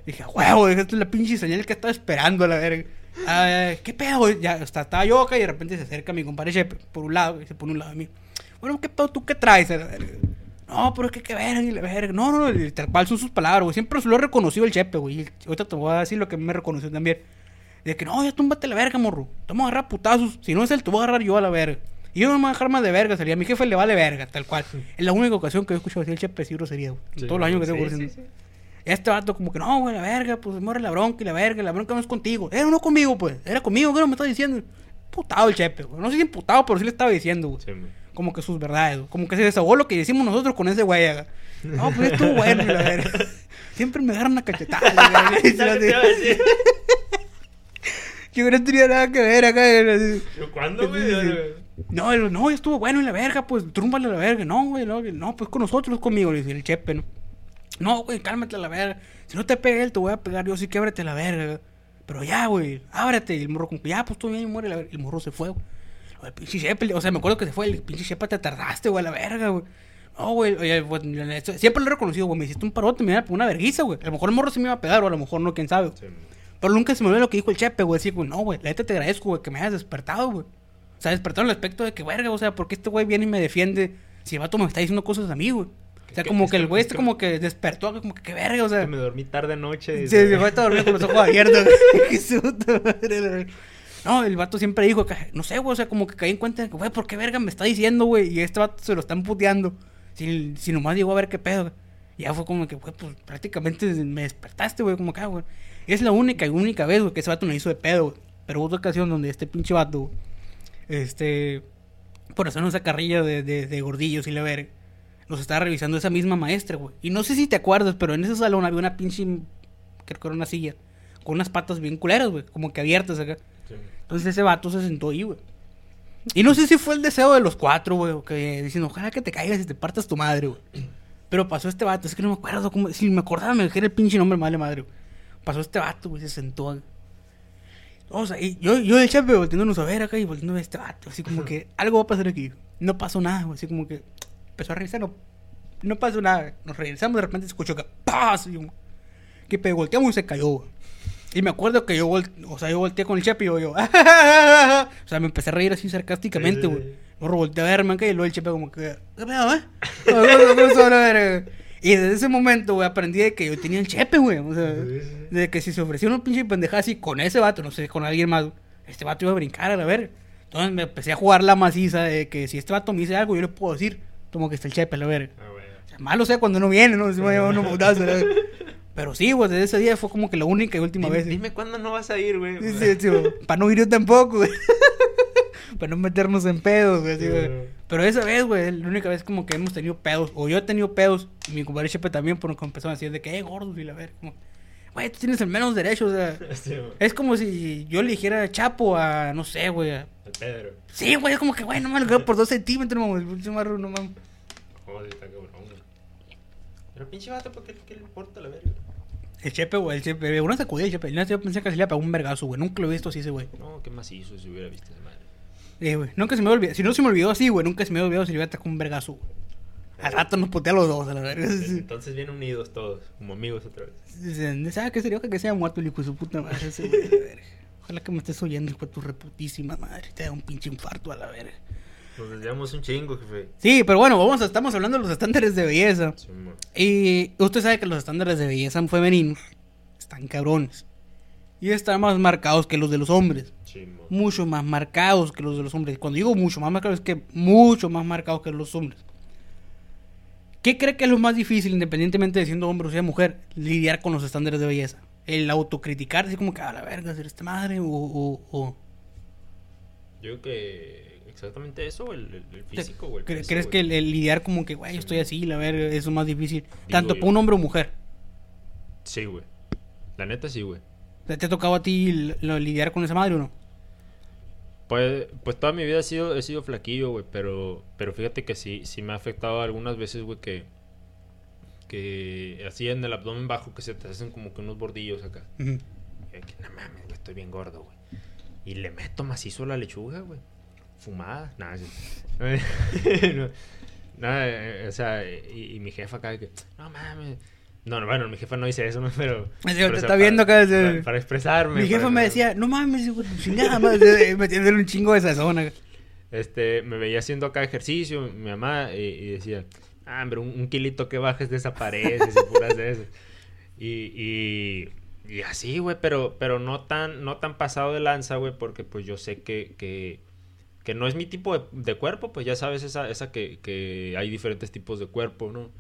Speaker 1: Dije, "A huevo, esta es la pinche señal que estaba esperando la verga. Ah, ¿Qué pedo? Ya está, estaba yo acá y de repente se acerca mi compadre Chepe por un lado y se pone un lado de mí. Bueno, ¿qué pedo tú qué traes la verga? No, pero es que qué verga y la verga. No, no, y tal cual son sus palabras, güey. Siempre se lo he reconocido el Chepe, güey. Ahorita te voy a decir lo que me reconoció también. De que no, ya túmbate la verga, morro. Te vamos a agarrar putazos. Si no es él, te voy a agarrar yo a la verga. Y yo no me voy a dejar más de verga, sería. A mi jefe le vale verga, tal cual. Es la única ocasión que yo escucho decir el Chepe sí grosería, güey. En
Speaker 3: Sí,
Speaker 1: todos los años que tengo
Speaker 3: sí, sí.
Speaker 1: Este vato como que no, güey, la verga, pues muere la bronca y la verga, la bronca no es contigo. Era no conmigo, pues. Era conmigo, ¿qué no me estás diciendo? Putado el chepe, güey. No sé si emputado, pero sí le estaba diciendo, güey. Como que sus verdades, güey. Como que se desahogó lo que decimos nosotros con ese güey. acá. No, pues estuvo bueno, la verga. Siempre me agarran una cachetada, la verga. Y se
Speaker 3: ¿Sabes
Speaker 1: lo
Speaker 3: qué te iba a decir?
Speaker 1: Yo no tenía nada que ver acá.
Speaker 3: ¿Cuándo, güey?
Speaker 1: No, él, no, ya estuvo bueno en la verga, pues trúmbale a la verga. No, güey, no, no, pues con nosotros, conmigo, le dice el chepe, ¿no? No, güey, cálmate a la verga. Si no te pega él, te voy a pegar yo, sí québrate a la verga. Pero ya, güey, ábrete. Y el morro como que, ya, pues tú bien, muere. la verga. El morro se fue, güey. El pinche Chepe, o sea, me acuerdo que se fue. El pinche Chepe, te tardaste, güey, a la verga, güey. No, güey, pues, siempre lo he reconocido, güey. Me hiciste un parote, me iba una verguiza, güey. A lo mejor el morro se me iba a pegar, o a lo mejor no, quién sabe.
Speaker 3: Sí.
Speaker 1: Pero nunca se me olvidó lo que dijo el Chepe, güey. Decir, güey, no, güey, la neta te agradezco, güey, que me hayas despertado, güey. O sea, despertado en el aspecto de que, verga, o sea, porque este güey viene y me defiende si el vato me está diciendo cosas a mí, güey. O sea, como que el güey
Speaker 3: es
Speaker 1: este como que despertó, como que, qué verga, o sea.
Speaker 3: Que me dormí tarde anoche.
Speaker 1: Sí, se fue a dormir con los ojos abiertos. Qué su puta madre, la verdad. No, el vato siempre dijo que, no sé, güey, o sea, como que caí en cuenta de que, güey, ¿por qué verga me está diciendo, güey? Y este vato se lo están puteando. Si, si nomás llegó a ver qué pedo. güey. Y ya fue como que, güey, pues prácticamente me despertaste, güey, como que, ah, güey. Es la única y única vez, güey, que ese vato me hizo de pedo, güey. Pero hubo otra ocasión donde este pinche vato, güey, este, por hacer esa carrilla de, de, de gordillos y la verga, nos estaba revisando esa misma maestra, güey. Y no sé si te acuerdas, pero en ese salón había una pinche, creo que era una silla, con unas patas bien culeras, güey, como que abiertas acá.
Speaker 3: Sí.
Speaker 1: Entonces ese vato se sentó ahí, güey. Y no sé si fue el deseo de los cuatro, güey, que diciendo, ojalá que te caigas y te partas tu madre, güey. Pero pasó este vato, es que no me acuerdo cómo, si me acordaba me dejé el pinche nombre, madre madre, güey. Pasó este vato, güey, se sentó. güey. O sea, y yo, yo el chepe volteándonos a ver acá y volteando a este vato, así como que algo va a pasar aquí. No pasó nada, así como que empezó a revisar, no, no pasó nada. Nos regresamos, de repente se escuchó que ¡paz! Y que pe- volteamos y se cayó. Y me acuerdo que yo, vol- o sea, yo volteé con el chepe y yo, yo, o sea, me empecé a reír así sarcásticamente, güey. Luego volteé a verme acá y luego el chepe como que, ¿qué pedo, eh? Y desde ese momento, güey, aprendí de que yo tenía el chepe, güey. O sea, de que si se ofrecía una pinche pendejada así con ese vato, no sé, con alguien más, este vato iba a brincar a la verga. Entonces me empecé a jugar la maciza de que si este vato me dice algo, yo le puedo decir, como que está el chepe a la verga.
Speaker 3: Ah.
Speaker 1: O sea, malo sea cuando no viene, ¿no? Se me lleva la verga. Pero sí, güey, desde ese día fue como que la única y última
Speaker 3: Dime,
Speaker 1: vez.
Speaker 3: dime cuándo no vas a ir, güey.
Speaker 1: Sí, sí, sí, para no ir yo tampoco, güey. para no meternos en pedos, güey.
Speaker 3: Sí.
Speaker 1: Pero esa vez, güey, la única vez como que hemos tenido pedos. O yo he tenido pedos. Y mi compadre Chepe también, porque empezaron a decir de que, eh, gordos, y la ver. Como, güey, tú tienes el menos derecho, o sea.
Speaker 3: Sí.
Speaker 1: Es como si yo le dijera Chapo a, no sé, güey. a-
Speaker 3: Pedro.
Speaker 1: Sí, güey, es como que, güey, no me lo quedo por dos centímetros, mamá. no mames.
Speaker 3: Joder, está cabrón, güey. Pero pinche vato, ¿por qué, qué le importa la verga?
Speaker 1: El Chepe, güey, el Chepe. Una sacudida el Chepe. Yo pensé que se le pegó un vergazo, güey. Nunca lo he visto así ese, güey.
Speaker 3: No, qué macizo si hubiera visto esa madre.
Speaker 1: Eh, güey. Nunca se me olvidó. Si no se me olvidó así, güey. Nunca se me olvidó si le iba a atacar un vergazo, güey. Al rato nos putea a los dos, a la verga.
Speaker 3: Entonces bien unidos todos, como amigos otra vez.
Speaker 1: ¿Sabes qué sería? Que sea muerto el hijo de su puta madre. ese güey, a la verga. Ojalá que me estés oyendo, hijo de tu reputísima madre. Te da un pinche infarto a la verga.
Speaker 3: Nos desviamos un chingo, jefe.
Speaker 1: Sí, pero bueno, vamos a, estamos hablando de los estándares de belleza.
Speaker 3: Sí.
Speaker 1: Y usted sabe que los estándares de belleza femeninos están cabrones. Y están más marcados que los de los hombres.
Speaker 3: Sí.
Speaker 1: Mucho más marcados que los de los hombres. Cuando digo mucho más marcados, es que mucho más marcados que los hombres. ¿Qué cree que es lo más difícil, independientemente de siendo hombre o sea mujer, lidiar con los estándares de belleza? El autocriticar, así como que a la verga, ser esta madre, o, o, o-
Speaker 3: Yo creo que exactamente eso, el, el, físico, güey. el
Speaker 1: ¿Cre-
Speaker 3: peso,
Speaker 1: ¿Crees que el, el lidiar como que, güey, yo estoy así, la eso es más difícil? Tanto
Speaker 3: yo.
Speaker 1: para un hombre o mujer.
Speaker 3: Sí, güey. La neta sí, güey.
Speaker 1: ¿Te ha tocado a ti lo- lidiar con esa madre o no?
Speaker 3: Pues, pues toda mi vida he sido, he sido flaquillo, güey, pero, pero fíjate que sí, sí me ha afectado algunas veces, güey, que, que así en el abdomen bajo que se te hacen como que unos bordillos acá. Y que, no mames, güey, estoy bien gordo, güey. Y le meto macizo a la lechuga, güey. Fumada. Nada, no, nada, eh, o sea, y, y mi jefa acá que, no mames. No, no, bueno, mi jefa no dice eso, ¿no? Pero.
Speaker 1: Te
Speaker 3: pero, o
Speaker 1: está viendo acá desde-
Speaker 3: para- para expresarme.
Speaker 1: Mi jefa
Speaker 3: para-
Speaker 1: me decía, no mames, tu chingada madre", metiéndole un chingo de sazón.
Speaker 3: Este, me veía haciendo acá ejercicio, mi mamá, y, y decía, ah, hombre, un, un kilito que bajes desapareces y puras de esas. Y, y, y así, güey, pero, pero no tan, no tan pasado de lanza, güey, porque pues yo sé que, que, que no es mi tipo de, de cuerpo, pues ya sabes esa, esa que, que hay diferentes tipos de cuerpo, ¿no?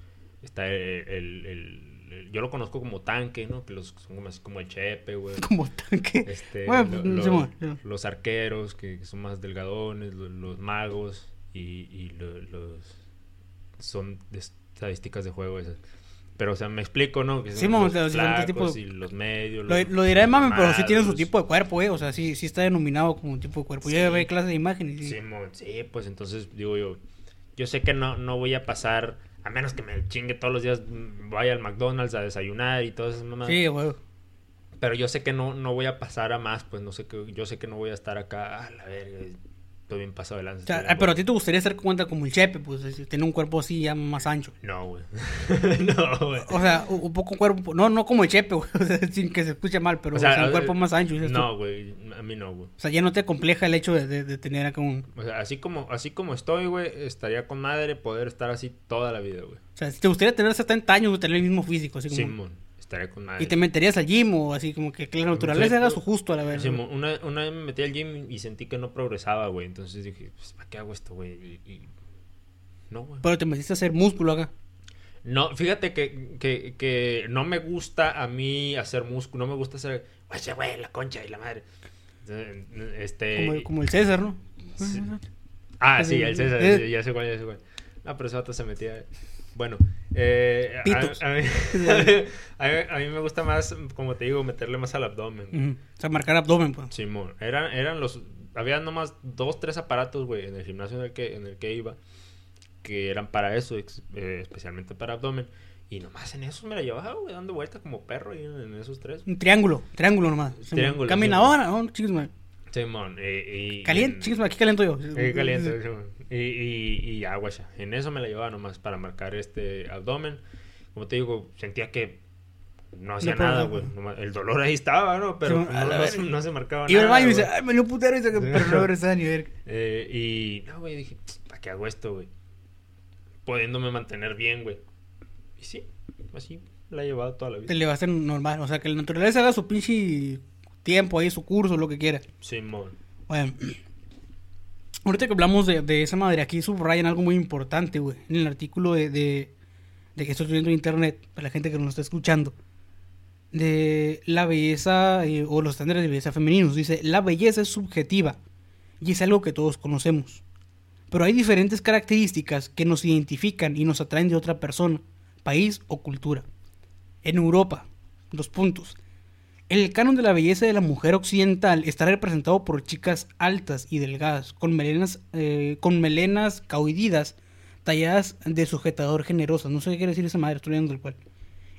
Speaker 3: Está el, el- el- el- yo lo conozco como tanque, ¿no? Que los son como así como el chepe, güey.
Speaker 1: Como tanque.
Speaker 3: Este,
Speaker 1: Bueno,
Speaker 3: lo-
Speaker 1: pues,
Speaker 3: los arqueros que, que son más delgadones, lo- los, magos y, y lo- los son de estadísticas de juego esas. Pero o sea, me explico, ¿no? Que
Speaker 1: Simón,
Speaker 3: los
Speaker 1: los
Speaker 3: flacos
Speaker 1: tipos-
Speaker 3: y los medios.
Speaker 1: Lo,
Speaker 3: los
Speaker 1: lo diré mami, pero sí tiene su tipo de cuerpo, eh. O sea, sí, sí está denominado como un tipo de cuerpo. Yo ya
Speaker 3: Sí.
Speaker 1: ve clase de imágenes. y-
Speaker 3: Simón, sí, pues entonces digo yo, yo sé que no, no voy a pasar, a menos que me chingue todos los días, mm, vaya al McDonald's a desayunar y todas esas mamadas.
Speaker 1: Sí, güey.
Speaker 3: Pero yo sé que no, no voy a pasar a más, pues no sé que, yo sé que no voy a estar acá, a la verga, estoy bien pasado de lanza.
Speaker 1: O sea, ah, pero a ti te gustaría ser cuenta como el Chepe, pues es- tener un cuerpo así ya más ancho.
Speaker 3: No, güey. no, güey.
Speaker 1: O sea, un poco cuerpo, no, no como el Chepe, güey, o sea, sin que se escuche mal, pero
Speaker 3: O sea,
Speaker 1: o sea, un cuerpo más ancho.
Speaker 3: No, güey, a mí no, güey.
Speaker 1: O sea, ya no te compleja el hecho de, de- de tener acá un...
Speaker 3: O sea, así como, así como estoy, güey, estaría con madre poder estar así toda la vida, güey.
Speaker 1: O sea, si te gustaría tener 70 años o tener el mismo físico, así como...
Speaker 3: Simón, estaría con madre.
Speaker 1: y te meterías al gym o así como que, que la naturaleza
Speaker 3: no.
Speaker 1: su justo a la vez.
Speaker 3: Una, una vez me metí al gym y sentí que no progresaba, güey. Entonces dije, pues, ¿para qué hago esto, güey? Y, y- No, güey.
Speaker 1: Pero te metiste a hacer músculo acá.
Speaker 3: No, fíjate que, que, que no me gusta a mí hacer músculo, no me gusta hacer, oye, güey, la concha y la madre. Este...
Speaker 1: Como, como el César, ¿no?
Speaker 3: Sí. Ah, sí, el César,
Speaker 1: Eh.
Speaker 3: ya sé cuál, ya sé cuál. No, pero ese vato se metía... Bueno, eh, a-. A, mí, a, mí, a mí me gusta más, como te digo, meterle más al abdomen.
Speaker 1: O sea, marcar abdomen, pues.
Speaker 3: Simón, eran, eran los... Había nomás dos, tres aparatos, güey, en el gimnasio en el que, en el que iba, que eran para eso, ex- eh, especialmente para abdomen. Y nomás en esos me la llevaba, güey, dando vueltas como perro ahí en, en esos tres.
Speaker 1: Un triángulo, triángulo nomás.
Speaker 3: Triángulo,
Speaker 1: Camina
Speaker 3: sí.
Speaker 1: ahora, ¿no? Chicos, man.
Speaker 3: Simón, eh, y...
Speaker 1: Caliente,
Speaker 3: en-
Speaker 1: chicos, aquí caliento yo.
Speaker 3: Caliente. Y, y, y ya, guacha. En eso me la llevaba nomás para marcar este abdomen. Como te digo, sentía que no hacía
Speaker 1: No,
Speaker 3: nada, güey. El dolor ahí estaba, ¿no? Pero
Speaker 1: a
Speaker 3: no, no se, no se marcaba
Speaker 1: Iba al
Speaker 3: nada.
Speaker 1: baño y dice, ay, me un putero. Y dice, pero no regresaba ni ver.
Speaker 3: Eh, y no, güey, dije, ¿para qué hago esto, güey? Pudiéndome mantener bien, güey. Y sí, así la he llevado toda la
Speaker 1: Te
Speaker 3: vida.
Speaker 1: le va a hacer normal. O sea, que la naturaleza haga su pinche tiempo ahí, su curso, lo que quiera.
Speaker 3: Simón.
Speaker 1: Bueno, ahorita que hablamos de, de esa madre, aquí subrayan algo muy importante, güey. En el artículo de, de, de que estoy viendo en internet, para la gente que nos está escuchando, de la belleza eh, o los estándares de belleza femeninos. Dice, la belleza es subjetiva y es algo que todos conocemos. Pero hay diferentes características que nos identifican y nos atraen de otra persona, país o cultura. En Europa, dos puntos. El canon de la belleza de la mujer occidental está representado por chicas altas y delgadas, con melenas, eh, con melenas talladas de sujetador generosas. No sé qué quiere decir esa madre, estoy leyendo el cual.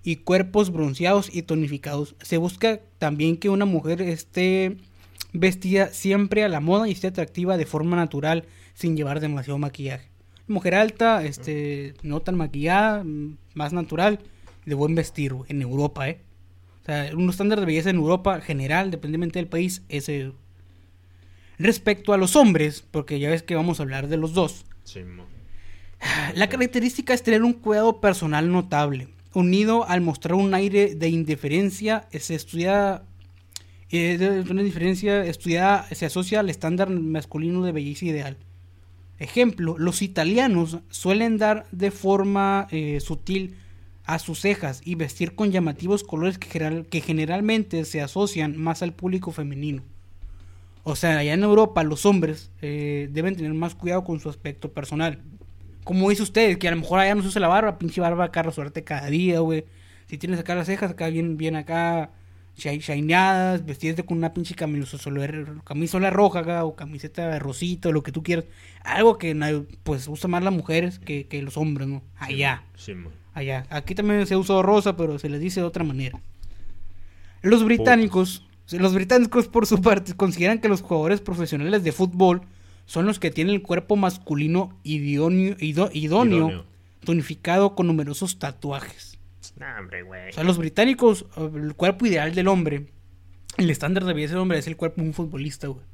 Speaker 1: Y cuerpos bronceados y tonificados. Se busca también que una mujer esté vestida siempre a la moda y esté atractiva de forma natural, sin llevar demasiado maquillaje. Mujer alta, este, no tan maquillada, mm, más natural, de buen vestir, en Europa, ¿eh? O sea, un estándar de belleza en Europa general, dependientemente del país, es eso. Respecto a los hombres, porque ya ves que vamos a hablar de los dos, la característica es tener un cuidado personal notable, unido al mostrar un aire de indiferencia, se estudia, eh, una indiferencia estudiada, se asocia al estándar masculino de belleza ideal. Ejemplo, los italianos suelen dar de forma eh, sutil a sus cejas y vestir con llamativos colores que, general- que generalmente se asocian más al público femenino. O sea, allá en Europa los hombres eh, deben tener más cuidado con su aspecto personal. Como dice usted, que a lo mejor allá no se usa la barba, pinche barba acá resuelta cada día, güey. Si tienes acá las cejas acá bien, bien acá shi- shineadas, vestidas de con una pinche camisola, camisola roja acá, o camiseta rosita, o lo que tú quieras. Algo que pues usa más las mujeres que, que los hombres, ¿no? Allá
Speaker 3: Simón.
Speaker 1: Allá. Aquí también se usa rosa, pero se les dice de otra manera. Los británicos, los británicos por su parte consideran que los jugadores profesionales de fútbol son los que tienen el cuerpo masculino idóneo, ido- idóneo,
Speaker 3: Idóneo.
Speaker 1: tonificado con numerosos tatuajes.
Speaker 3: Nah, hombre, güey.
Speaker 1: O sea, los británicos, el cuerpo ideal del hombre, el estándar de belleza del hombre es el cuerpo de un futbolista, güey.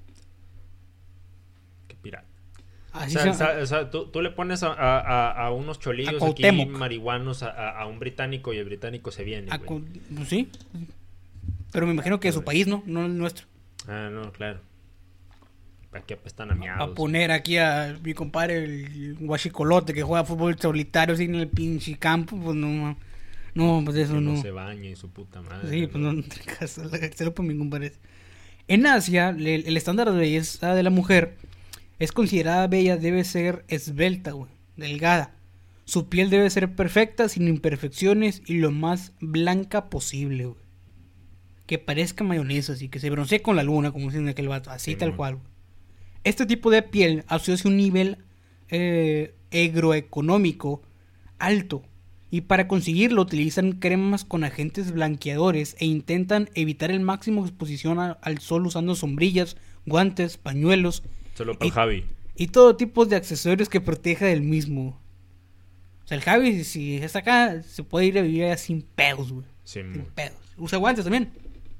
Speaker 3: O
Speaker 1: Así
Speaker 3: sea,
Speaker 1: se-
Speaker 3: sa- o sea, tú, tú le pones a, a- a- a unos
Speaker 1: A
Speaker 3: cholillos aquí marihuanos a, a- a un británico y el británico se viene, güey.
Speaker 1: pues sí. Pero me imagino que de su país, ¿no? No el nuestro.
Speaker 3: Ah, no, claro. Aquí apestan a
Speaker 1: a
Speaker 3: miados.
Speaker 1: poner aquí a mi compadre el guachicolote que juega fútbol solitario así en el pinche campo, pues no, no, pues eso
Speaker 3: que no,
Speaker 1: no.
Speaker 3: se baña y su puta madre.
Speaker 1: Sí, pues no, no se lo por mi compadre. En Asia, le- el, estándar de belleza de la mujer es considerada bella, debe ser esbelta, güey, delgada. Su piel debe ser perfecta, sin imperfecciones y lo más blanca posible, güey. Que parezca mayonesa, así que se broncee con la luna, como dicen aquel vato, así
Speaker 3: Sí,
Speaker 1: tal cual. güey. Este tipo de piel asocia un nivel eh, agroeconómico alto Y para conseguirlo utilizan cremas con agentes blanqueadores e intentan evitar el máximo exposición a- al sol usando sombrillas, guantes, pañuelos
Speaker 3: Solo para
Speaker 1: Y-
Speaker 3: Javi.
Speaker 1: y todo tipo de accesorios que proteja del mismo. O sea, el Javi, si está acá, se puede ir a vivir allá sin pedos, güey. Sin pedos. Usa guantes también.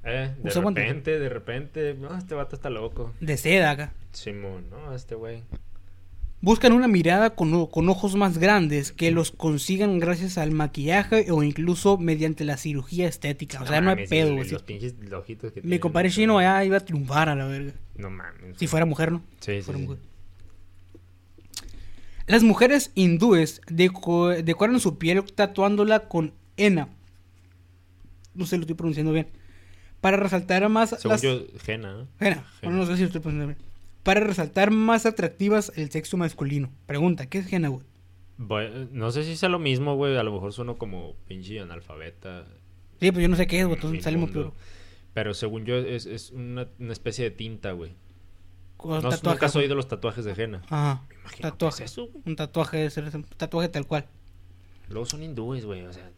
Speaker 3: Eh, de
Speaker 1: Usa guantes.
Speaker 3: repente, de repente. No, este vato está loco.
Speaker 1: De seda acá.
Speaker 3: Simón, no, este güey.
Speaker 1: Buscan una mirada con, ojos más grandes que los consigan gracias al maquillaje o incluso mediante la cirugía estética. O sea, no, hay
Speaker 3: mames,
Speaker 1: pedo, güey.
Speaker 3: Los pinches ojitos que
Speaker 1: Mi compadre chino allá iba a triunfar a la verga.
Speaker 3: No mames.
Speaker 1: Si fuera mujer, ¿no?
Speaker 3: Sí, sí,
Speaker 1: Fuera
Speaker 3: sí.
Speaker 1: mujer. Las mujeres hindúes deco- decoran su piel tatuándola con henna. No sé si lo estoy pronunciando bien. Para resaltar más
Speaker 3: Según
Speaker 1: las...
Speaker 3: yo, Jena, ¿no?
Speaker 1: Henna. Bueno, no sé si lo estoy pronunciando bien. Para resaltar más atractivas el sexo masculino. Pregunta, ¿qué es henna, güey?
Speaker 3: No sé si sea lo mismo, güey. A lo mejor sueno como pinche analfabeta.
Speaker 1: Sí, pues yo no sé qué es, güey. Entonces salimos peor.
Speaker 3: Pero según yo, es, es una, una especie de tinta, güey. No,
Speaker 1: tatuajes,
Speaker 3: nunca has oído los tatuajes de Jena.
Speaker 1: Ajá.
Speaker 3: Imagino
Speaker 1: Tatuaje.
Speaker 3: que es eso.
Speaker 1: Un tatuaje ser un tatuaje tal cual.
Speaker 3: Luego son hindúes, güey. O sea,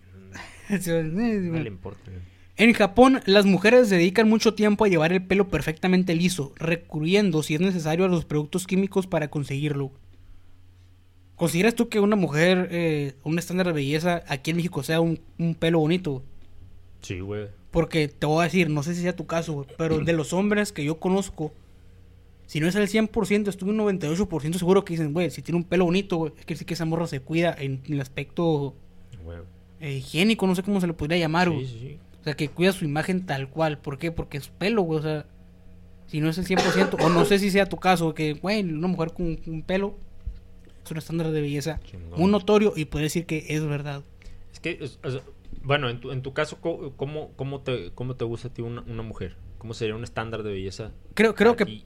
Speaker 1: Sí,
Speaker 3: no le importa. güey.
Speaker 1: En Japón, las mujeres dedican mucho tiempo a llevar el pelo perfectamente liso, recurriendo, si es necesario, a los productos químicos para conseguirlo. ¿Consideras tú que una mujer, eh, un estándar de belleza aquí en México sea un, un pelo bonito?
Speaker 3: Sí, güey.
Speaker 1: Porque te voy a decir, no sé si sea tu caso, pero de los hombres que yo conozco, si no es el 100%, estuve un 98% seguro que dicen, güey, si tiene un pelo bonito, güey, es que sí que esa morra se cuida en el aspecto eh, higiénico, no sé cómo se le podría llamar, güey.
Speaker 3: Sí, sí, sí.
Speaker 1: O sea, que cuida su imagen tal cual. ¿Por qué? Porque es pelo, güey. O sea, si no es el 100%, o no sé si sea tu caso, que, güey, una mujer con un pelo es un estándar de belleza
Speaker 3: Chingón.
Speaker 1: muy notorio y puede decir que es verdad.
Speaker 3: Es que, es- bueno, en tu, en tu caso, ¿cómo, cómo, te, ¿cómo te gusta a ti una, una mujer? ¿Cómo sería un estándar de belleza?
Speaker 1: Creo, creo que,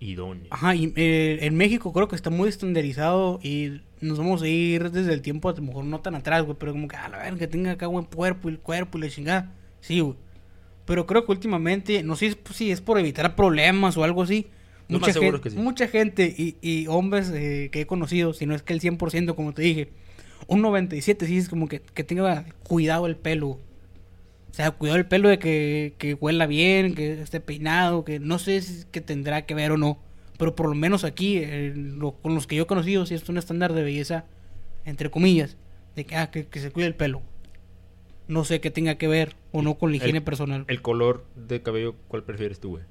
Speaker 3: idóneo.
Speaker 1: ajá, y, eh, en México creo que está muy estandarizado y nos vamos a ir desde el tiempo, a lo mejor no tan atrás, güey, pero como que, a la verga, que tenga acá buen cuerpo y el cuerpo y la chingada. Sí, güey. Pero creo que últimamente, no sé si es- por evitar problemas o algo así.
Speaker 3: Lo
Speaker 1: Mucha,
Speaker 3: más seguro
Speaker 1: gen-
Speaker 3: que sí.
Speaker 1: mucha gente y, y hombres eh, que he conocido, si no es que el 100%, como te dije, un 97% sí es como que, que tenga cuidado el pelo. O sea, cuidado el pelo de que, que huela bien, que esté peinado, que no sé si es que tendrá que ver o no. Pero por lo menos aquí, eh, lo- con los que yo he conocido, sí es un estándar de belleza, entre comillas, de que, ah, que, que se cuide el pelo. No sé qué tenga que ver o no con la higiene
Speaker 3: El-
Speaker 1: personal.
Speaker 3: El color de cabello, ¿cuál prefieres tú, güey?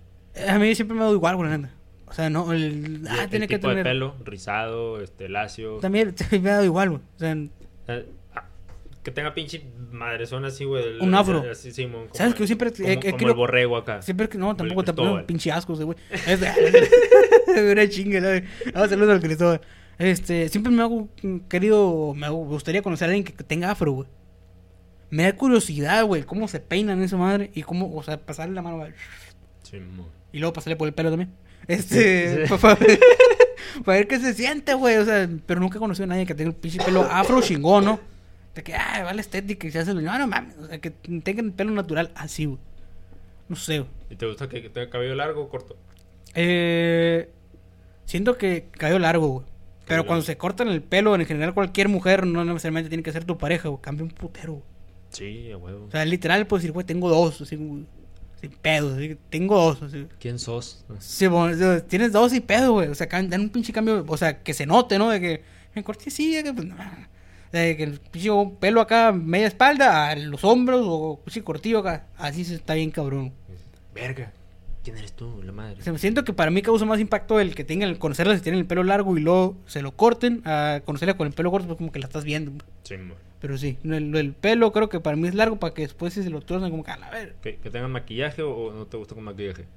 Speaker 1: A mí siempre me ha dado igual, güey, neta. O sea, no, el... Ah,
Speaker 3: el
Speaker 1: tiene que
Speaker 3: tipo
Speaker 1: tener...
Speaker 3: de pelo, rizado, este, lacio.
Speaker 1: También me ha dado igual, güey. O sea,
Speaker 3: Eh, ah, que tenga pinche madrezón así, güey. el-
Speaker 1: Un afro.
Speaker 3: Así, Simón, como-
Speaker 1: ¿Sabes que yo siempre-
Speaker 3: Como,
Speaker 1: eh, eh,
Speaker 3: como
Speaker 1: quiero-
Speaker 3: el borrego acá.
Speaker 1: siempre que... No, tampoco
Speaker 3: el
Speaker 1: te pongo pinche asco, güey. Es- Una chinga, ¿sabes? Vamos a saludos al Cristóbal. Este, siempre me hago querido... Me gustaría conocer a alguien que tenga afro, güey. Me da curiosidad, güey, cómo se peinan esa madre y cómo, o sea, pasarle la mano,
Speaker 3: Simón.
Speaker 1: y luego pasarle por el pelo también. Este,
Speaker 3: Sí, sí.
Speaker 1: para ver, para ver qué se siente, güey. O sea, pero nunca he conocido a nadie que tenga el pinche pelo afro chingón, ¿no? De que, ah, va la estética y se hace lo. No, no mames. O sea, que tengan el pelo natural así, güey. No sé, güey.
Speaker 3: ¿Y te gusta que, tenga cabello largo o corto?
Speaker 1: Eh, siento que cabello largo, güey. Pero cuando se cortan el pelo, en general cualquier mujer no necesariamente tiene que ser tu pareja, güey. Cambia un putero, güey.
Speaker 3: Sí, a huevo.
Speaker 1: O sea, literal, puedo decir, güey, tengo dos, así. Sin pedos, así, tengo dos, así.
Speaker 3: ¿Quién sos?
Speaker 1: Sí, bueno, tienes dos y pedo, güey. O sea, dan un pinche cambio, o sea, que se note, ¿no? De que me corté así, de que pues no. De que el pinche pelo acá, media espalda, a los hombros, o pinche cortillo acá. Así se está bien cabrón.
Speaker 3: Verga. ¿Quién eres tú, la madre?
Speaker 1: O sea, siento que para mí causa más impacto el que tengan, el conocerla si tienen el pelo largo y luego se lo corten, a conocerla con el pelo corto, pues como que la estás viendo.
Speaker 3: Simón.
Speaker 1: Pero sí, el, el pelo creo que para mí es largo para que después si se lo torcen como que a la ver.
Speaker 3: ¿Que, que tengan maquillaje o, o no te gusta con maquillaje?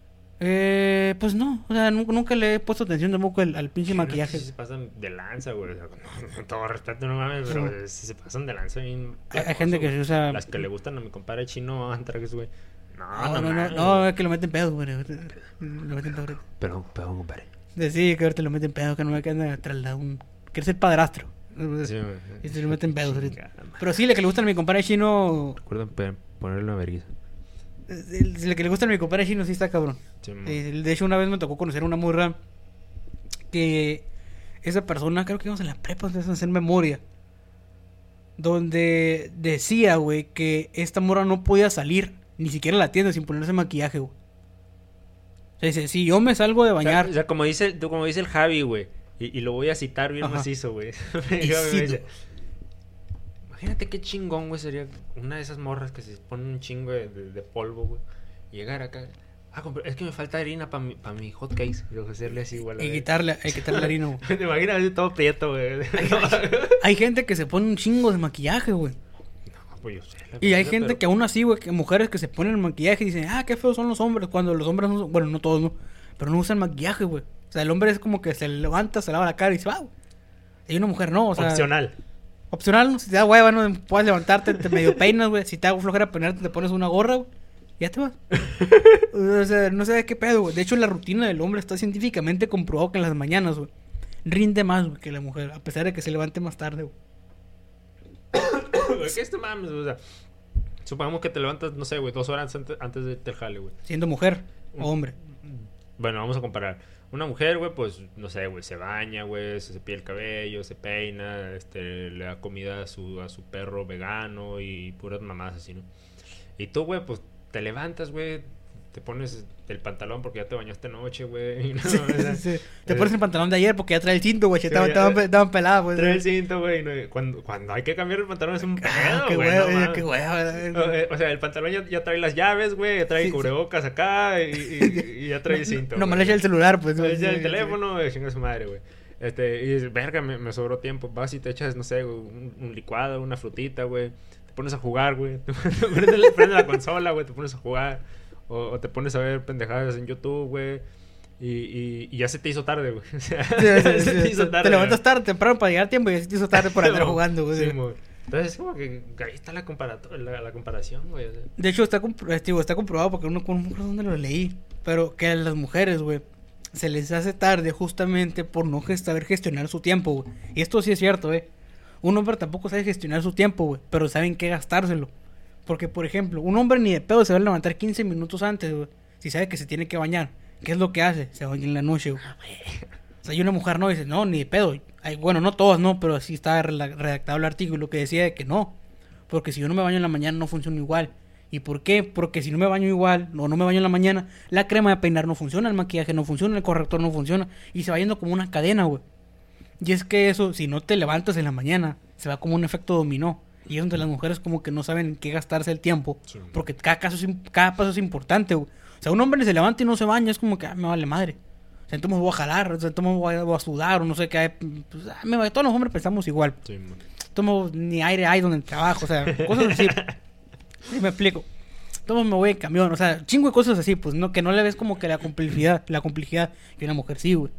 Speaker 1: Eh, pues no, o sea, nunca, nunca le he puesto atención tampoco al, al pinche maquillaje.
Speaker 3: Sí se pasan de lanza, güey. O sea, con todo respeto, no mames, pero
Speaker 1: sí
Speaker 3: se pasan de lanza bien.
Speaker 1: Hay, hay gente que se usa.
Speaker 3: Las que le gustan a mi compadre chino Antrax, güey. No,
Speaker 1: No,
Speaker 3: no,
Speaker 1: no, no, no, es que lo meten pedo, güey. Lo meten pedo.
Speaker 3: Perdón, perdón, compadre.
Speaker 1: Sí, que ahorita lo meten pedo, que no me queda trasladar un. Quiere ser padrastro.
Speaker 3: Sí.
Speaker 1: Y se lo meten pedos.
Speaker 3: Chingada.
Speaker 1: Pero sí, la que le gusta a mi compadre chino.
Speaker 3: Recuerden ponerle una vergüenza.
Speaker 1: La que le gusta a mi compadre chino sí está cabrón.
Speaker 3: Sí.
Speaker 1: Eh, De hecho, una vez me tocó conocer a una morra que esa persona, creo que íbamos en la prepa, de hacer memoria. donde decía, güey, que esta morra no podía salir ni siquiera a la tienda sin ponerse maquillaje, güey. O sea, dice, si yo me salgo de
Speaker 3: O sea,
Speaker 1: bañar,
Speaker 3: o sea, como dice, tú- como dice el Javi, güey. Y, y lo voy a citar bien
Speaker 1: Ajá.
Speaker 3: macizo, güey.
Speaker 1: Y.
Speaker 3: Imagínate qué chingón, güey, sería una de esas morras que se ponen un chingo de, de- de polvo, güey. Llegar acá. Ah, es que me falta harina para mi, pa mi hot cakes. Y así,
Speaker 1: que
Speaker 3: vez.
Speaker 1: quitarle, hay que quitarle harina, güey.
Speaker 3: ¿Te imaginas todo prieto, güey?
Speaker 1: Hay gente que se pone un chingo de maquillaje, güey.
Speaker 3: No, pues yo sé. la
Speaker 1: Y hay gente
Speaker 3: pero-
Speaker 1: que aún así, güey, que mujeres que se ponen el maquillaje y dicen, ah, qué feos son los hombres. Cuando los hombres no son- bueno, no todos, ¿no? Pero no usan maquillaje, güey. O sea, el hombre es como que se levanta, se lava la cara y se va, güey. Y una mujer no, o sea.
Speaker 3: Opcional.
Speaker 1: Opcional, si te da hueva, no puedes levantarte, te medio peinas, güey. Si te hago flojera peinarte, te pones una gorra, güey. y Ya te vas. o sea, no sé de qué pedo, güey. De hecho, la rutina del hombre está científicamente comprobado que en las mañanas, güey, rinde más, güey, que la mujer, a pesar de que se levante más tarde, güey.
Speaker 3: ¿Qué esto mames? O sea, supongamos que te levantas, no sé, güey, dos horas antes, antes de al jale, güey.
Speaker 1: Siendo mujer o hombre.
Speaker 3: Bueno, vamos a comparar. Una mujer, güey, pues, no sé, güey, se baña, güey, se cepilla el cabello, se peina, este, le da comida a su, a su perro vegano y puras mamadas así, ¿no? Y tú, güey, pues, te levantas, güey, te pones el pantalón porque ya te bañaste anoche, güey. no, o sea,
Speaker 1: Sí, Te
Speaker 3: eh,
Speaker 1: pones el pantalón de ayer porque ya trae el cinto, güey.
Speaker 3: Sí,
Speaker 1: estaban,
Speaker 3: ya-
Speaker 1: estaban, pe- estaban peladas, güey.
Speaker 3: Trae el cinto, güey. no, cuando, cuando hay que cambiar el pantalón es un
Speaker 1: Ah,
Speaker 3: pedo,
Speaker 1: qué
Speaker 3: güey. no
Speaker 1: qué hueva.
Speaker 3: O, eh, o sea, el pantalón ya, ya trae las llaves, güey, ya trae el cubrebocas acá y, y- y ya trae el cinto.
Speaker 1: No,
Speaker 3: güey.
Speaker 1: le echa el celular, pues. Güey,
Speaker 3: echa el teléfono, güey, chinga su madre, güey. Este, y verga, me, me sobró tiempo. Vas y te echas, no sé, güey, un, un licuado, una frutita, güey. Te pones a jugar, güey. Prende la consola, güey, te pones a jugar. O, o te pones a ver pendejadas en YouTube, güey. Y, y, y ya se te hizo tarde, güey. O sea,
Speaker 1: sí, sí,
Speaker 3: se te hizo
Speaker 1: Te
Speaker 3: tarde.
Speaker 1: levantas
Speaker 3: güey.
Speaker 1: tarde, temprano para llegar a tiempo y ya se te hizo tarde por andar jugando, güey.
Speaker 3: sí, mo. Entonces, como que ahí está la, comparato- la, la comparación, güey. o sea.
Speaker 1: De hecho, está, eh, digo, está comprobado porque uno, no recuerdo dónde lo leí. Pero que a las mujeres, güey, se les hace tarde justamente por no saber gestionar su tiempo, güey. Y esto sí es cierto, eh. Un hombre tampoco sabe gestionar su tiempo, güey, pero saben qué gastárselo. Porque, por ejemplo, un hombre ni de pedo se va a levantar 15 minutos antes, güey. Si sabe que se tiene que bañar. ¿Qué es lo que hace? Se baña en la noche, güey. O sea, y una mujer no dice, no, ni de pedo. Ay, bueno, no todas, no, pero así está redactado el artículo que decía de que no. Porque si yo no me baño en la mañana no funciona igual. ¿Y por qué? Porque si no me baño igual o no me baño en la mañana, la crema de peinar no funciona, el maquillaje no funciona, el corrector no funciona. Y se va yendo como una cadena, güey. Y es que eso, si no te levantas en la mañana, se va como un efecto dominó. Y es donde las mujeres como que no saben en qué gastarse el tiempo.
Speaker 3: Sí.
Speaker 1: Porque cada, caso es, cada paso es importante, güey. O sea, un hombre se levanta y no se baña, es como que ah, me vale madre. O sea, entonces me voy a jalar, o sea, entonces me voy a, voy a sudar, o no sé qué. Pues, ah, me vale. Todos los hombres pensamos igual.
Speaker 3: Sí,
Speaker 1: ni aire hay donde trabajo, o sea, cosas así. Sí, me explico. Tomo me voy en camión, o sea, chingo de cosas así, pues no que no le ves como que la complejidad, la complejidad que una mujer sí, güey.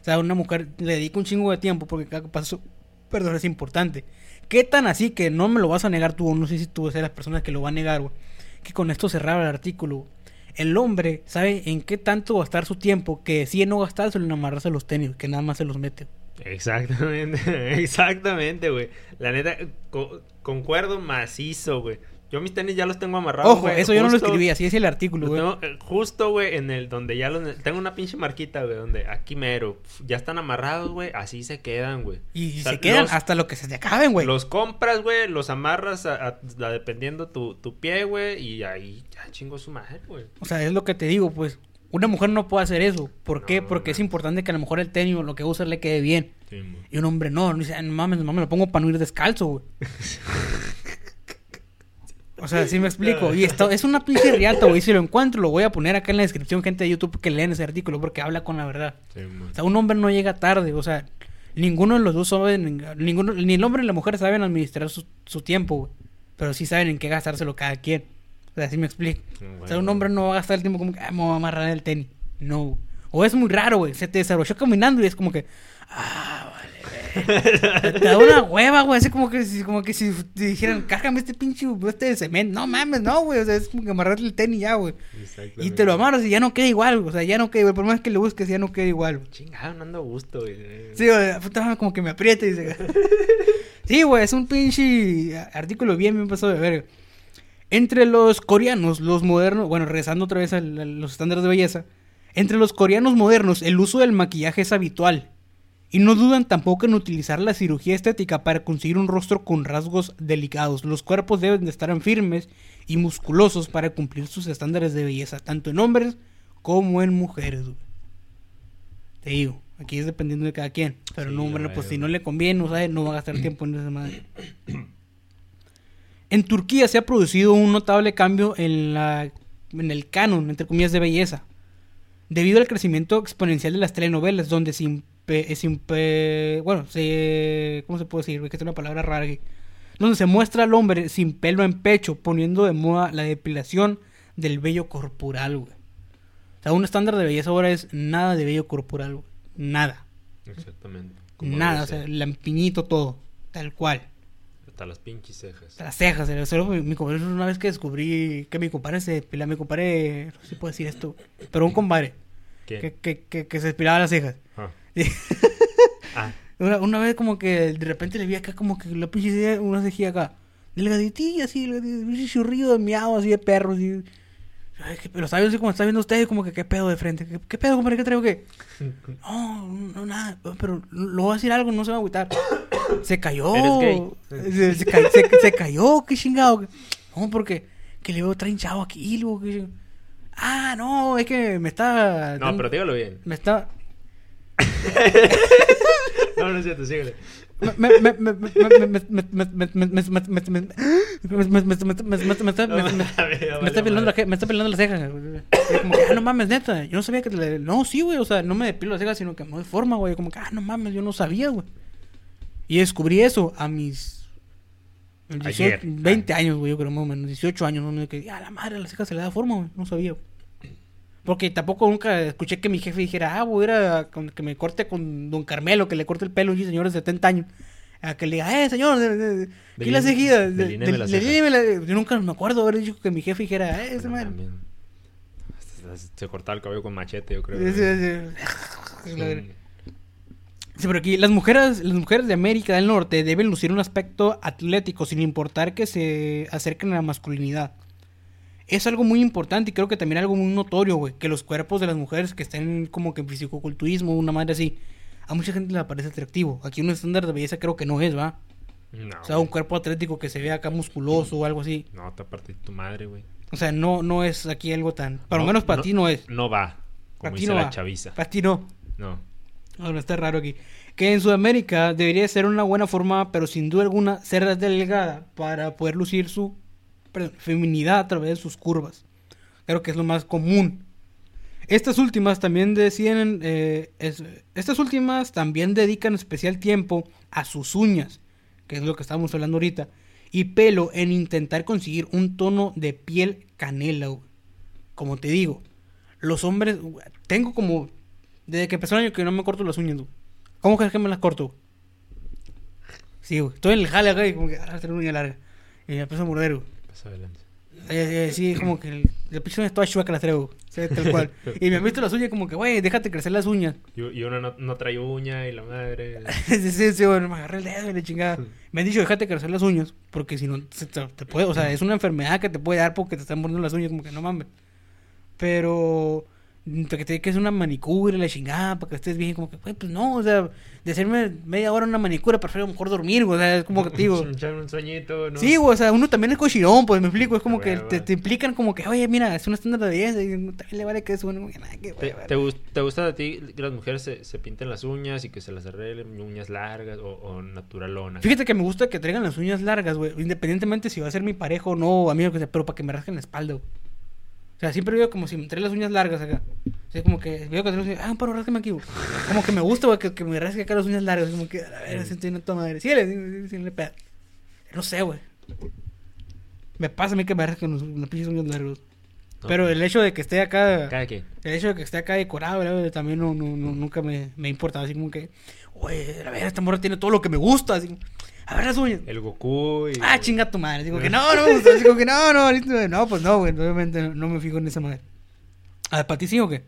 Speaker 1: O sea, una mujer le dedica un chingo de tiempo porque cada paso, perdón, es importante. ¿Qué tan así que no me lo vas a negar tú, o no sé si tú eres las personas que lo va a negar, güey? Que con esto cerraba el artículo. El hombre sabe en qué tanto gastar su tiempo que decide no gastárselo en amarrarse los tenis, que nada más se los mete.
Speaker 3: Exactamente, exactamente, güey. La neta, co- concuerdo macizo, güey. Yo mis tenis ya los tengo amarrados.
Speaker 1: Ojo,
Speaker 3: güey,
Speaker 1: eso yo no lo escribí, así es el artículo, güey.
Speaker 3: tengo, eh, justo, güey, en el donde ya los... Tengo una pinche marquita, güey, donde aquí mero. Ya están amarrados, güey, así se quedan, güey.
Speaker 1: Y
Speaker 3: O sea,
Speaker 1: se quedan
Speaker 3: los-
Speaker 1: hasta lo que se te acaben, güey.
Speaker 3: Los compras, güey, los amarras a, a- a- dependiendo tu, tu pie, güey, y ahí ya chingo su madre, güey.
Speaker 1: O sea, es lo que te digo, pues. Una mujer no puede hacer eso. ¿Por qué?
Speaker 3: No,
Speaker 1: Porque es importante que a lo mejor el tenis o lo que usa le quede bien.
Speaker 3: Sí.
Speaker 1: Y un hombre no, no dice, "Ah, no mames, no mames, lo pongo para no ir descalzo, güey. O sea, sí me explico. Y esto es una pinche riata, güey. Si lo encuentro, lo voy a poner acá en la descripción, gente de YouTube, que leen ese artículo, porque habla con la verdad.
Speaker 3: Sí.
Speaker 1: O sea, un hombre no llega tarde, o sea, ninguno de los dos saben, ninguno, ni el hombre ni la mujer saben administrar su, su tiempo, güey. Pero sí saben en qué gastárselo cada quien. O sea, así me explico. O sea, un hombre no va a gastar el tiempo como que, ah, me voy a amarrar el tenis. No. O es muy raro, güey. Se te desarrolló caminando y es como que, ah. te da una hueva, güey. Así como que, si- como que si te dijeran, cárgame este pinche este de cemento. No mames, no, güey. O sea, es como que amarrarte el tenis ya, güey. Y te lo amarras y ya no queda igual, güey. O sea, ya no queda igual. Por más que lo busques, ya no queda igual, güey.
Speaker 3: Chingado, no ando a gusto, güey.
Speaker 1: Sí, güey, puta como que me aprieta y dice. sí, güey, es un pinche artículo bien, bien pasado de verga. Entre los coreanos, los modernos, bueno, regresando otra vez a la- los estándares de belleza, entre los coreanos modernos, el uso del maquillaje es habitual. Y no dudan tampoco en utilizar la cirugía estética para conseguir un rostro con rasgos delicados. Los cuerpos deben de estar firmes y musculosos para cumplir sus estándares de belleza, tanto en hombres como en mujeres. güey. Te digo, aquí es dependiendo de cada quien. Pero
Speaker 3: Sí,
Speaker 1: no,
Speaker 3: güey,
Speaker 1: pues si no le conviene, o sea, no va a gastar tiempo en esa madre. En Turquía se ha producido un notable cambio en, la, en el canon, entre comillas, de belleza. Debido al crecimiento exponencial de las telenovelas, donde se, impe- bueno, se, ¿cómo se puede decir? Que es una palabra rara. aquí. Donde se muestra al hombre sin pelo en pecho, poniendo de moda la depilación del vello corporal, güey. O sea, un estándar de belleza ahora es nada de vello corporal, güey. Nada.
Speaker 3: Exactamente.
Speaker 1: Nada, o sea, lampiñito todo, tal cual.
Speaker 3: Hasta las pinches cejas.
Speaker 1: Hasta las cejas, eh, solo mi, mi compadre, una vez que descubrí que mi compadre se depilaba, mi compadre, no sé si puedo decir esto, pero un compadre que, que, que se depilaba las cejas.
Speaker 3: Ah. Ah,
Speaker 1: Una, una vez como que de repente le vi acá como que la pinche idea, una cejilla acá, delgaditilla así, pinche churrido de miau así de perro, así. Ay, qué- Pero así como está viendo usted, como que qué pedo de frente, qué, qué pedo, compadre, qué traigo qué. No, no, nada, pero lo voy a decir algo, no se va a agüitar. Se cayó.
Speaker 3: ¿Eres gay?
Speaker 1: Se, se ca- se- se cayó, qué chingado. No, porque que le veo trae hinchado aquí, luego que... Ah, no, es que me está...
Speaker 3: no, pero dígalo bien.
Speaker 1: Me está
Speaker 3: no, no es cierto, síguele.
Speaker 1: Me está pelando la me está pelando la ceja. Como que, ah, no mames, neta. Yo no sabía que te le... No, sí, güey. O sea, no me depilo la ceja, sino que me doy forma, güey. Como que, ah, no mames, yo no sabía, güey. Y descubrí eso a mis 18, 20 años, güey, yo creo, más o menos, 18 años, ¿no? que, a la madre, la ceja se le da forma, güey. No sabía, güey. Porque tampoco nunca escuché que mi jefe dijera, ah, voy a ir a con- que me corte con don Carmelo, que le corte el pelo a un señor de 70 años. A que le diga, eh, señor, de, de, ¿qué la- Yo nunca me acuerdo haber dicho que mi jefe dijera, eh, ese madre.
Speaker 3: Se- cortaba el cabello con machete, yo creo.
Speaker 1: Sí, sí, sí. Sí, pero aquí las mujeres, las mujeres de América del Norte deben lucir un aspecto atlético sin importar que se acerquen a la masculinidad. Es algo muy importante y creo que también algo muy notorio, güey, que los cuerpos de las mujeres que estén como que en fisicoculturismo, una madre así, a mucha gente le parece atractivo. Aquí un estándar de belleza creo que no es, ¿va?
Speaker 3: No,
Speaker 1: O sea, un cuerpo atlético que se vea acá musculoso o algo así.
Speaker 3: No, te aparte de tu madre, güey.
Speaker 1: O sea, no, no es aquí algo tan... Para lo
Speaker 3: No,
Speaker 1: menos para ti no es.
Speaker 3: No va. Como dice
Speaker 1: no
Speaker 3: la
Speaker 1: va.
Speaker 3: chaviza.
Speaker 1: Para ti no.
Speaker 3: No.
Speaker 1: Ahora está raro aquí. Que en Sudamérica debería ser una buena forma, pero sin duda alguna ser delgada para poder lucir su feminidad a través de sus curvas. Creo que es lo más común. Estas últimas también deciden, eh, es- estas últimas también dedican especial tiempo a sus uñas, que es lo que estamos hablando ahorita, y pelo en intentar conseguir un tono de piel canela. Como te digo, los hombres, tengo como desde que empezó el año que no me corto las uñas, güey. ¿Cómo crees que me las corto? Sí, güey. Estoy en el jale acá y como que, ah, tengo uña larga. Y me a morder, güey.
Speaker 3: Adelante.
Speaker 1: Eh, eh, sí, como que el, la pinche uña toda chueca las traigo. Sí, tal cual. Y me han visto las uñas como que, güey, déjate crecer las uñas.
Speaker 3: Y, y uno no, no trae uña y la madre.
Speaker 1: sí, sí, sí, bueno, me agarré el dedo y la chingada. Me han dicho, déjate crecer las uñas, porque si no, se te, te puede, o sea, es una enfermedad que te puede dar porque te están mordiendo las uñas, como que no mames. Pero, que te que es una manicura la chingada, para que estés bien, como que, güey, pues no, o sea, de hacerme media hora una manicura, prefiero mejor dormir, güey, o sea, es como que te digo.
Speaker 3: Echar un sueñito, ¿no?
Speaker 1: Sí, güey, o sea, uno también es cochirón, pues me explico, es como que te, te implican como que, oye, mira, es un estándar de belleza y también le vale que es bueno, nada, que
Speaker 3: ¿Te, gusta a ti que las mujeres se, se pinten las uñas y que se las arreglen, uñas largas o, o naturalona?
Speaker 1: Fíjate que me gusta que traigan las uñas largas, güey. Independientemente si va a ser mi pareja o no, o amigo, que sea, pero para que me rasquen la espalda, güey. O sea, siempre veo como si me trae las uñas largas acá. O sea, como que veo que las uñas, ah, un paro, ráscame aquí, güey. Como que me gusta, güey, que, que me rasque acá las uñas largas. Como que, a ver, siento una toma madre. Sí, le, sí, le pega. No sé, güey. Me pasa a mí que me rasquen los- las pinches uñas largas.
Speaker 3: No.
Speaker 1: Pero el hecho de que esté acá,
Speaker 3: ¿Cada qué?
Speaker 1: el hecho de que esté acá decorado, güey, también no, no, no- nunca me, me ha importado. Así como que, güey, a ver, esta morra tiene todo lo que me gusta. Así, a ver las uñas.
Speaker 3: El Goku y...
Speaker 1: Ah, chinga tu madre. Digo que no, no me. Digo que no, no, no, pues no, güey. Obviamente no, me fijo en esa madre. A ver, ¿para ti sí o qué?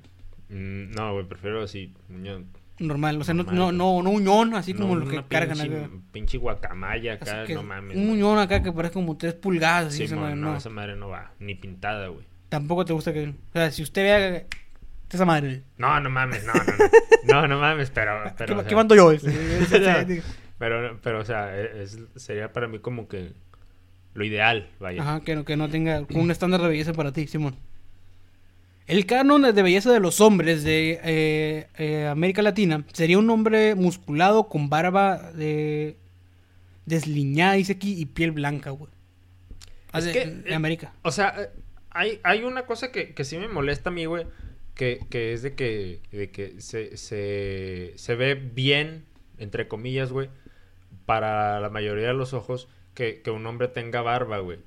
Speaker 3: Mm, no, güey, prefiero así, uña...
Speaker 1: Normal, o sea, no,
Speaker 3: Normal,
Speaker 1: no, no, no uñón, así como lo que
Speaker 3: una
Speaker 1: cargan
Speaker 3: pinche,
Speaker 1: acá.
Speaker 3: Pinche guacamaya acá, no mames.
Speaker 1: un uñón acá que parece como tres pulgadas, así,
Speaker 3: Sí,
Speaker 1: esa madre,
Speaker 3: no,
Speaker 1: no.
Speaker 3: esa madre no va, ni pintada, güey.
Speaker 1: Tampoco te gusta que. O sea, si usted vea Esa madre.
Speaker 3: No, no mames, no, no, no. No, no mames, pero. pero
Speaker 1: ¿Qué,
Speaker 3: o sea,
Speaker 1: qué mando yo? Este,
Speaker 3: pero, pero, o sea, es, sería para mí como que lo ideal, vaya.
Speaker 1: Ajá, que no, que no tenga un estándar de belleza para ti, Simón. El canon de belleza de los hombres de eh, eh, América Latina sería un hombre musculado con barba de desliñada, dice aquí, y piel blanca, güey.
Speaker 3: Es
Speaker 1: de-
Speaker 3: que,
Speaker 1: de
Speaker 3: eh,
Speaker 1: América.
Speaker 3: O sea, hay, hay una cosa que, que sí me molesta a mí, güey. Que, que es de que, de que se, se, se ve bien, entre comillas, güey, para la mayoría de los ojos, que, que un hombre tenga barba, güey.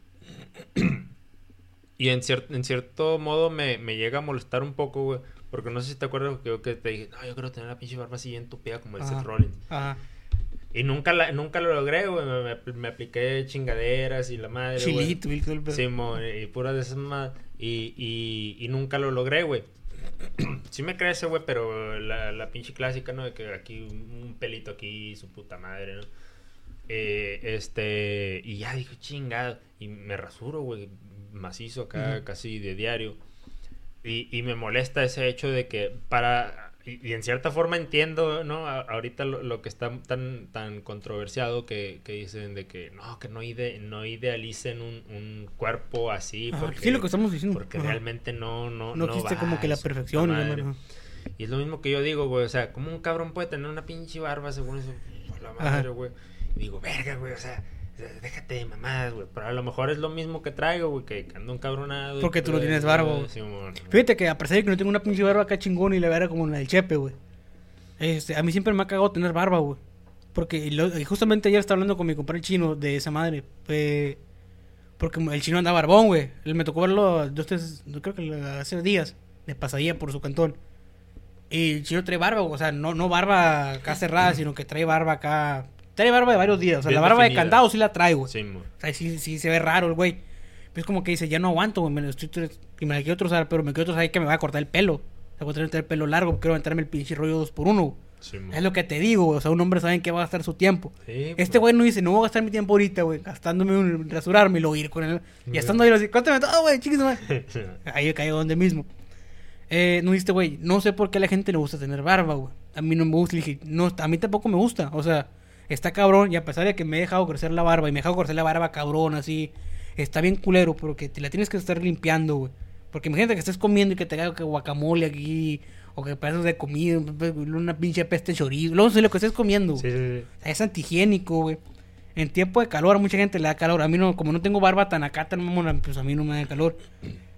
Speaker 3: y en, cier- en cierto modo me, me llega a molestar un poco, güey. Porque no sé si te acuerdas que yo que te dije, no, yo quiero tener la pinche barba así bien tupida como el
Speaker 1: Ajá.
Speaker 3: Seth Rollins.
Speaker 1: Ajá.
Speaker 3: Y nunca, la, nunca lo logré, güey. Me, me- me apliqué chingaderas y la madre, güey.
Speaker 1: Chilito, y todo el.
Speaker 3: Sí, mo, y pura de esas más. Y, y, y nunca lo logré, güey. sí me crece, güey, pero la, la pinche clásica, ¿no? De que aquí un, un pelito aquí, su puta madre, ¿no? Eh, este, y ya dije, chingado. Y me rasuro, güey, macizo acá, casi de diario. Y, y me molesta ese hecho de que para... Y, y en cierta forma entiendo, ¿no? A- ahorita lo, lo que está tan, tan controversiado que, que dicen de que no, que no, ide, no idealicen un, un cuerpo así.
Speaker 1: Ajá,
Speaker 3: porque,
Speaker 1: sí, lo que estamos diciendo.
Speaker 3: Porque
Speaker 1: Ajá.
Speaker 3: realmente no, no,
Speaker 1: No existe
Speaker 3: va,
Speaker 1: como que la perfección. y la
Speaker 3: es lo mismo que yo digo, güey. O sea, ¿cómo un cabrón puede tener una pinche barba según eso? Por la madre, güey. Y digo, verga, güey. O sea, déjate de mamadas, güey. Pero a lo mejor es lo mismo que traigo, güey. Que ando encabronado.
Speaker 1: Porque tú no tienes barba,
Speaker 3: güey.
Speaker 1: Fíjate que a pesar de que no tengo una pinche barba acá chingón y la vera como la del Chepe, güey. Este, a mí siempre me ha cagado tener barba, güey. Porque y lo- y justamente ayer estaba hablando con mi compadre chino de esa madre. porque el chino anda barbón, güey. Me tocó verlo dos, tres, yo creo que hace días. De pasadilla por su cantón. Y el chino trae barba, güey, o sea, no, no barba acá cerrada, sino que trae barba acá. Trae barba de varios días. O sea,
Speaker 3: Bien
Speaker 1: la barba de candado sí la trae, güey.
Speaker 3: Sí.
Speaker 1: O sea, sí, sí se ve raro el güey. Pues como que dice, ya no aguanto, güey. Me lo estoy y me la quiero trozar, pero me quiero trozar que me va a cortar el pelo. O sea, voy a tener el pelo largo, quiero aventarme el pinche rollo dos por uno.
Speaker 3: Sí.
Speaker 1: Es lo que te digo, güey. O sea, un hombre sabe en qué va a gastar su tiempo.
Speaker 3: Sí,
Speaker 1: Este
Speaker 3: pues.
Speaker 1: güey no dice, no voy a gastar mi tiempo ahorita, güey, gastándome un rasurarme y luego ir con él. Y estando ahí, así, cuéntame todo, güey, chiquis. Ahí yo caigo donde mismo. Eh, no dijiste, güey, no sé por qué a la gente le gusta tener barba, güey. A mí no me gusta. Le dije, no, a mí tampoco me gusta. O sea, está cabrón. Y a pesar de que me he dejado crecer la barba y me he dejado crecer la barba cabrón, así, está bien culero, pero que te la tienes que estar limpiando, güey. Porque imagínate que estés comiendo y que te haga que guacamole aquí, o que pedazos de comida, una pinche peste chorizo. Luego sé lo que estés comiendo, güey.
Speaker 3: Sí, sí, sí.
Speaker 1: O sea, Es antihigiénico, güey. En tiempo de calor, a mucha gente le da calor. A mí no, como no tengo barba tan acá, tan mamona, pues a mí no me da calor.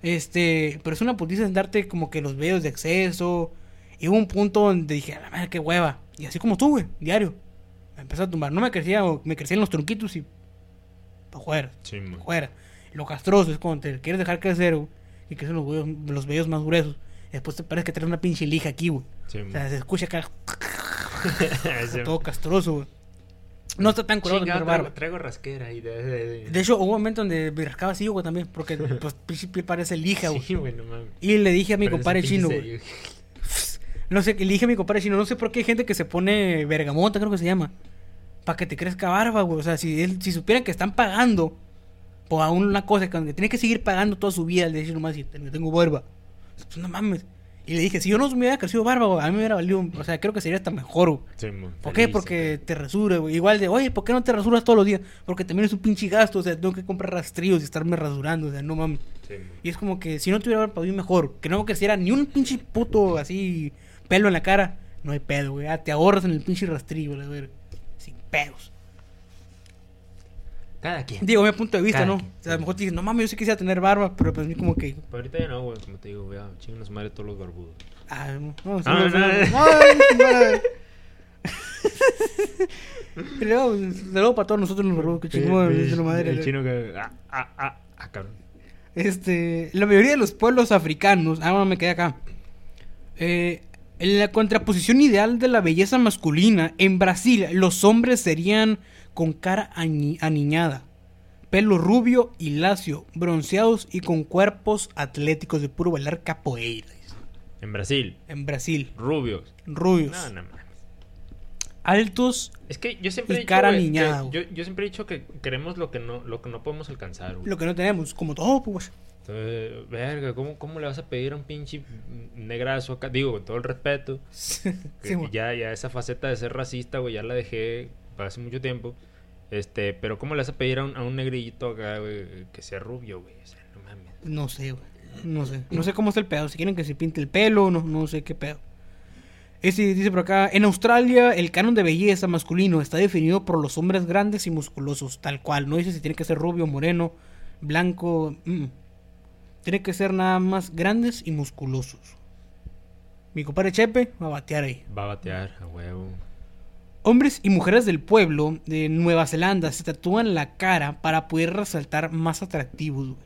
Speaker 1: Este, pero es una putiza en darte como que los vellos de exceso. Y hubo un punto donde dije, a la madre, qué hueva. Y así como tú, güey, diario. Me empezó a tumbar. No me crecía, me crecían los tronquitos y. Pa' afuera,
Speaker 3: Sí,
Speaker 1: pa' afuera. Lo castroso es cuando te quieres dejar crecer, güey. Y crecen los vellos, los vellos más gruesos. Y después te parece que traes una pinche lija aquí, güey.
Speaker 3: Sí,
Speaker 1: O sea, se escucha acá todo castroso, güey. No está tan curado
Speaker 3: Chingado, traigo, traigo rasquera y de, de, de-
Speaker 1: De hecho, hubo un momento donde me rascaba así, güey, también. Porque, pues, pinche parece lija, güey.
Speaker 3: Sí, güey, no mames.
Speaker 1: Y le dije a mi compadre chino, güey. No sé, le dije a mi compadre chino, no sé por qué hay gente que se pone bergamota, creo que se llama. Para que te crezca barba, güey. O sea, si, él- si supieran que están pagando por aún una cosa que tiene que seguir pagando toda su vida, le dije nomás, si tengo barba. Pues no mames. Y le dije, si yo no me hubiera crecido barba, güey, a mí me hubiera valido. O sea, creo que sería hasta mejor, güey.
Speaker 3: Sí.
Speaker 1: ¿Por qué? Porque te rasura, güey. Igual de, oye, ¿por qué no te rasuras todos los días? Porque también es un pinche gasto, o sea, tengo que comprar rastrillos y estarme rasurando, o sea, no mames.
Speaker 3: Sí.
Speaker 1: Y es como que si no tuviera barba, para mí mejor. Que no creciera ni un pinche puto así pelo en la cara. No hay pedo, güey. Ah, te ahorras en el pinche rastrillo, la verga. Sin pedos.
Speaker 3: Cada quien.
Speaker 1: Digo, mi punto de vista,
Speaker 3: Cada
Speaker 1: ¿no?
Speaker 3: quien.
Speaker 1: O sea, a lo mejor te dices, no mames, yo sí quisiera tener barba, pero pues a mí como que.
Speaker 3: Pero ahorita ya no, güey. Como te digo, ya chingan su madre todos los barbudos.
Speaker 1: Ah, no, no, sí,
Speaker 3: Ah,
Speaker 1: no,
Speaker 3: no,
Speaker 1: no,
Speaker 3: no.
Speaker 1: Y luego, de luego para todos nosotros los barbudos, que chingón, es la madre.
Speaker 3: El chino que. Ah, ah, ah, ah, cabrón.
Speaker 1: Este, la mayoría de los pueblos africanos, ah, bueno, me quedé acá. Eh, en la contraposición ideal de la belleza masculina, en Brasil los hombres serían con cara aniñada, pelo rubio y lacio, bronceados y con cuerpos atléticos de puro bailar capoeira.
Speaker 3: En Brasil,
Speaker 1: En Brasil,
Speaker 3: rubios.
Speaker 1: rubios,
Speaker 3: No, no mames.
Speaker 1: altos,
Speaker 3: Es que yo siempre
Speaker 1: Y
Speaker 3: he dicho.
Speaker 1: cara
Speaker 3: yo, yo siempre he dicho que queremos lo que no, lo que no podemos alcanzar,
Speaker 1: lo que no tenemos, como todo, pues.
Speaker 3: Entonces, verga, ¿cómo, ¿cómo le vas a pedir a un pinche negrazo acá? Digo, con todo el respeto.
Speaker 1: Sí,
Speaker 3: ya, ya esa faceta de ser racista, güey, ya la dejé hace mucho tiempo. Este, pero ¿cómo le vas a pedir a un, a un negrillito acá, güey, que sea rubio, güey? O sea, no mames.
Speaker 1: No sé, güey. No sé. No sé cómo está el pedo. Si quieren que se pinte el pelo, no, no sé qué pedo. Este dice por acá, en Australia el canon de belleza masculino está definido por los hombres grandes y musculosos, tal cual. No dice si tiene que ser rubio, moreno, blanco. mm. Tiene que ser nada más grandes y musculosos. Mi compadre Chepe va a batear ahí.
Speaker 3: Va a batear, a huevo.
Speaker 1: Hombres y mujeres del pueblo de Nueva Zelanda se tatúan la cara para poder resaltar más atractivos. güey.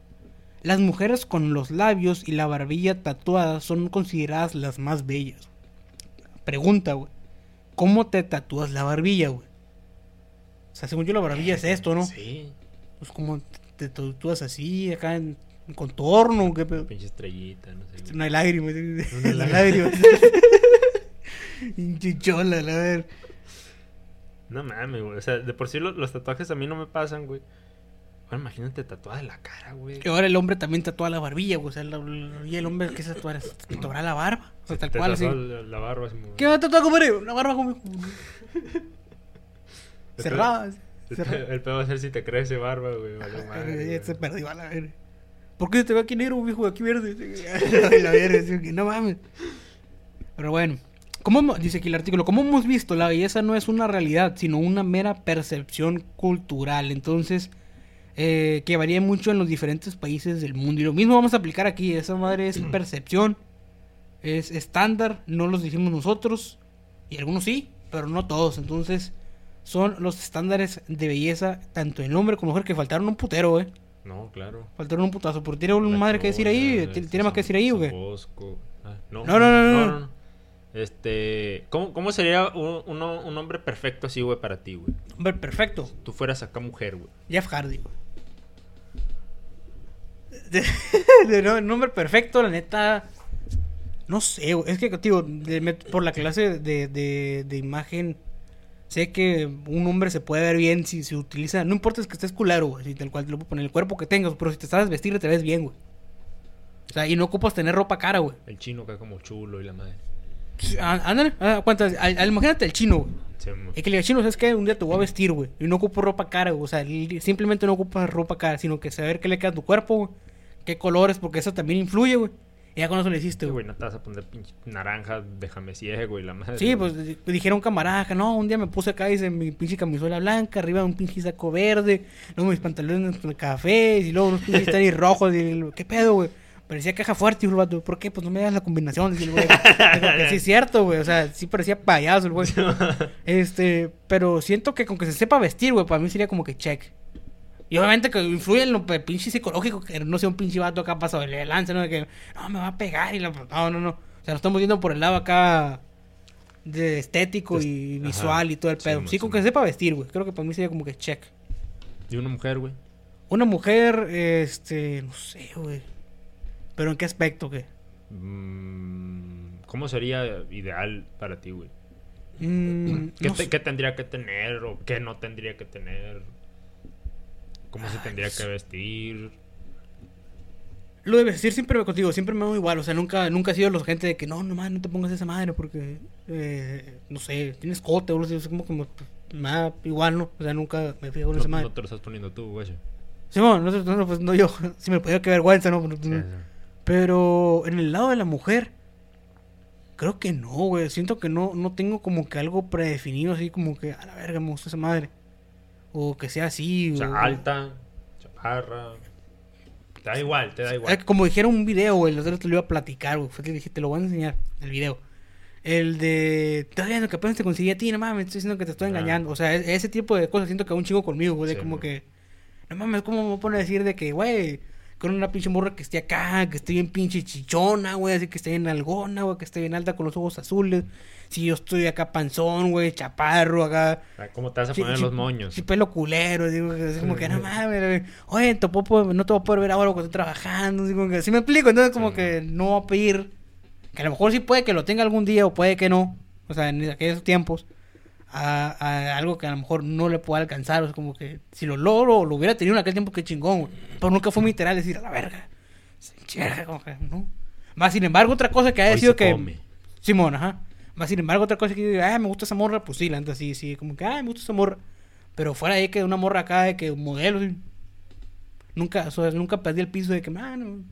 Speaker 1: Las mujeres con los labios y la barbilla tatuadas son consideradas las más bellas. Pregunta, güey. ¿Cómo te tatúas la barbilla, güey? O sea, según yo la barbilla es esto, ¿no?
Speaker 3: Sí.
Speaker 1: Pues como te tatúas así, acá en, en contorno, ¿qué pedo?
Speaker 3: Pinche estrellita, no sé.
Speaker 1: Una lágrima.
Speaker 3: Una lágrima.
Speaker 1: Chichola, la ver.
Speaker 3: No mames, güey. O sea, de por sí lo- los, tatuajes a mí no me pasan, güey. Ahora imagínate tatuada la cara, güey.
Speaker 1: Que ahora el hombre también tatúa la barbilla, güey. O sea, la, la barbilla del hombre que se tatúa, se tatuará la barba. O sea, tal
Speaker 3: Te
Speaker 1: cual, así.
Speaker 3: La, la barba así como-
Speaker 1: ¿Qué va a tatuar, compadre? Una barba como. Cerrada.
Speaker 3: El, el pedo va a ser si te crece barba, güey. vale madre,
Speaker 1: se perdió a la verga. ¿Por qué te ve aquí negro, viejo? Aquí verde. la que no mames. Pero bueno. ¿Cómo hemos- dice aquí el artículo, como hemos visto, la belleza no es una realidad, sino una mera percepción cultural. Entonces, eh, que varía mucho en los diferentes países del mundo. Y lo mismo vamos a aplicar aquí. Esa madre es percepción, es estándar, no los dijimos nosotros. Y algunos sí, pero no todos. Entonces, son los estándares de belleza, tanto en hombre como mujer, que faltaron un putero, eh.
Speaker 3: No, claro.
Speaker 1: Faltaron un putazo. ¿Pero tiene un
Speaker 3: La
Speaker 1: madre que decir ahí? ¿Tiene, más que decir ahí o qué?
Speaker 3: Ah, no,
Speaker 1: No, no, no.
Speaker 3: Este, ¿cómo, sería un, hombre perfecto así, güey, para ti, güey?
Speaker 1: Hombre, perfecto.
Speaker 3: Tú fueras acá mujer, güey.
Speaker 1: Jeff Hardy, güey. De, de no- nombre perfecto, la neta. No sé, güey. Es que, me- por la clase de, de, de imagen, sé que un hombre se puede ver bien si se utiliza. No importa es que estés culero, güey. Si tal cual te lo puedo poner el cuerpo que tengas, pero si te sabes vestir, te ves bien, güey. O sea, y no ocupas tener ropa cara, güey.
Speaker 3: El chino acá como chulo y la madre.
Speaker 1: Ándale, ah, ¿cuántas? Al- al- imagínate el chino, güey.
Speaker 3: Mo-
Speaker 1: Es que le diga, chino, ¿sabes qué? Un día te voy a vestir, güey. Y no ocupo ropa cara, güey. O sea, simplemente no ocupas ropa cara, sino que saber qué le queda a tu cuerpo, güey. Qué colores, porque eso también influye, güey. Y ya con eso le hiciste,
Speaker 3: Sí,
Speaker 1: güey.
Speaker 3: no te vas a poner pinche naranja, déjame ciego, güey, la madre.
Speaker 1: Sí,
Speaker 3: güey.
Speaker 1: pues di- dijeron camarada, no, un día me puse acá, dice mi pinche camisola blanca, arriba un pinche saco verde, luego mis pantalones con café, y luego unos pinches tenis rojos, y ¿qué pedo, güey? Parecía caja fuerte, y el vato, ¿por qué? Pues no me das la combinación, dice el güey. Sí es cierto, güey, o sea, sí parecía payaso el güey. Este, pero siento que con que se sepa vestir, güey, para mí sería como que check. Y obviamente que influye en lo pinche psicológico, que no sea un pinche vato acá pasado de lanza, ¿no? De que, no, me va a pegar y la... No, no, no. O sea, lo estamos viendo por el lado acá de estético y
Speaker 3: Ajá.
Speaker 1: visual y todo el pedo. Sí, con
Speaker 3: sí,
Speaker 1: que sepa vestir, güey. Creo que para mí sería como que check.
Speaker 3: Y una mujer, güey.
Speaker 1: Una mujer, este, no sé, güey. Pero en qué aspecto, ¿qué?
Speaker 3: Mm, ¿Cómo sería ideal para ti, güey?
Speaker 1: Mm,
Speaker 3: ¿Qué,
Speaker 1: no
Speaker 3: te-
Speaker 1: sé.
Speaker 3: qué tendría que tener o qué no tendría que tener? ¿Cómo se tendría que vestir?
Speaker 1: Lo de vestir siempre me contigo, siempre me hago igual, o sea, nunca, nunca he sido los gente de que no, no mames, no te pongas esa madre porque, eh, no sé, tienes cote o algo así, como que me, me da igual, ¿no? O sea, nunca me fijo en
Speaker 3: No,
Speaker 1: esa madre.
Speaker 3: no te lo estás poniendo tú, güey. Sí,
Speaker 1: bueno, no, no, no, pues no yo, si me podía que vergüenza, ¿no?
Speaker 3: Sí.
Speaker 1: pero en el lado de la mujer, creo que no, güey, siento que no, no tengo como que algo predefinido, así como que, a la verga, me gusta esa madre. O que sea así.
Speaker 3: O sea,
Speaker 1: o-
Speaker 3: alta, chaparra. Te da igual, te da igual.
Speaker 1: Como dijeron un video, güey, los otros te lo iba a platicar, güey. Fue que dije, te lo voy a enseñar, el video. El de, estás viendo que apenas te conseguí a ti, no mames, estoy diciendo que te estoy
Speaker 3: Ah.
Speaker 1: engañando. O sea, e- ese tipo de cosas siento que un chingo conmigo, güey, de
Speaker 3: Sí,
Speaker 1: como
Speaker 3: mo.
Speaker 1: que, no mames, ¿cómo me pone a decir de que, güey, con una pinche morra que esté acá, que esté bien pinche chichona, güey, así que esté bien algona, güey, que esté bien alta con los ojos azules? Si yo estoy acá panzón, güey, chaparro, acá,
Speaker 3: Ah, ¿Cómo te vas a poner
Speaker 1: sí,
Speaker 3: los moños?
Speaker 1: Sí, pelo culero, digo, es como que no mames, güey. oye, poder- no te voy a poder ver ahora cuando estoy trabajando, digo, que, ¿sí me explico? Entonces como
Speaker 3: Sí.
Speaker 1: que no voy a pedir, que a lo mejor sí puede que lo tenga algún día o puede que no, o sea, en aquellos tiempos, a, a algo que a lo mejor no le pueda alcanzar, o sea, como que si lo logro o lo hubiera tenido en aquel tiempo, qué chingón, güey. Pero nunca fue mi literal decir, a la verga, Chinga, como que, no. Más sin embargo, otra cosa que haya
Speaker 3: Hoy
Speaker 1: sido
Speaker 3: se
Speaker 1: que.
Speaker 3: come.
Speaker 1: Simón, ajá. Más sin embargo, otra cosa que digo, ah, me gusta esa morra, pues sí, la neta sí, sí, como que, ah, me gusta esa morra. Pero fuera de que una morra acá, de que modelo, sí. Nunca, o sea, nunca perdí el piso de que, mano.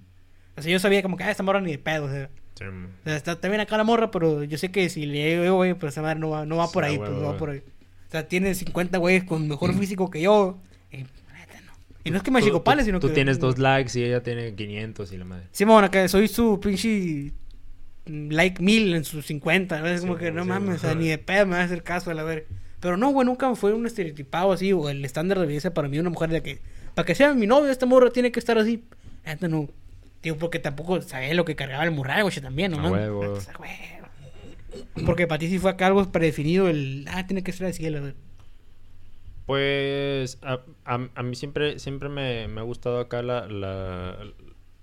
Speaker 1: O sea, yo sabía como que, ah, esta morra ni de pedo, o sea.
Speaker 3: Sí.
Speaker 1: O sea, está, bien acá la morra, pero yo sé que si le digo, güey, pues esa madre no va, no va por
Speaker 3: Sí,
Speaker 1: ahí,
Speaker 3: güey,
Speaker 1: pues no va por ahí. O sea, tiene 50 güeyes con mejor físico que yo. Y. Y no es que me
Speaker 3: Tú-
Speaker 1: chicopales,
Speaker 3: tú-
Speaker 1: sino
Speaker 3: Tú
Speaker 1: que.
Speaker 3: tienes dos likes y ella tiene 500 y la madre.
Speaker 1: Simón, acá soy su pinche mm, like mil en sus 50. ¿no? Es como
Speaker 3: Sí,
Speaker 1: que no
Speaker 3: sí,
Speaker 1: mames, o sea,
Speaker 3: ajá.
Speaker 1: ni de pedo me va a hacer caso a la ver. Pero no, güey, nunca fue un estereotipado así, o el estándar de belleza para mí, una mujer de que, para que sea mi novio, esta morra tiene que estar así. Neta no. Digo, porque tampoco sabía lo que cargaba el güey, también, ¿no?
Speaker 3: A
Speaker 1: man?
Speaker 3: huevo.
Speaker 1: Porque para ti sí fue acá algo predefinido, el, ah, tiene que ser así, ver.
Speaker 3: Pues a, a- a mí siempre, siempre me, me ha gustado acá la, la,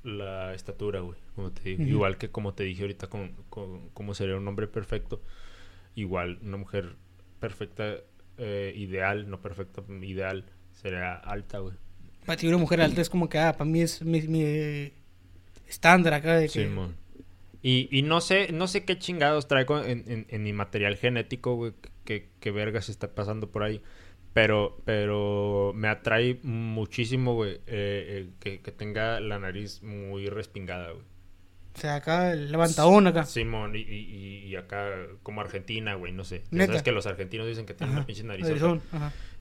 Speaker 3: la estatura, güey. Como te digo. Igual que como te dije ahorita, con, con- cómo sería un hombre perfecto. Igual una mujer perfecta, eh, ideal, no perfecta, ideal, sería alta, güey.
Speaker 1: Para ti una mujer alta es como que, ah, para mí es mi, mi, estándar acá de que...
Speaker 3: Simón. Y, y no sé, no sé qué chingados traigo en, en, en mi material genético, güey, que, que vergas está pasando por ahí. Pero, pero me atrae muchísimo, güey, eh, eh, que, que tenga la nariz muy respingada, güey.
Speaker 1: O sea, acá levantadón acá.
Speaker 3: Simón, y, y, y acá como Argentina, güey, no sé. Ya
Speaker 1: Neta.
Speaker 3: sabes que los argentinos dicen que tienen
Speaker 1: Ajá.
Speaker 3: una pinche nariz.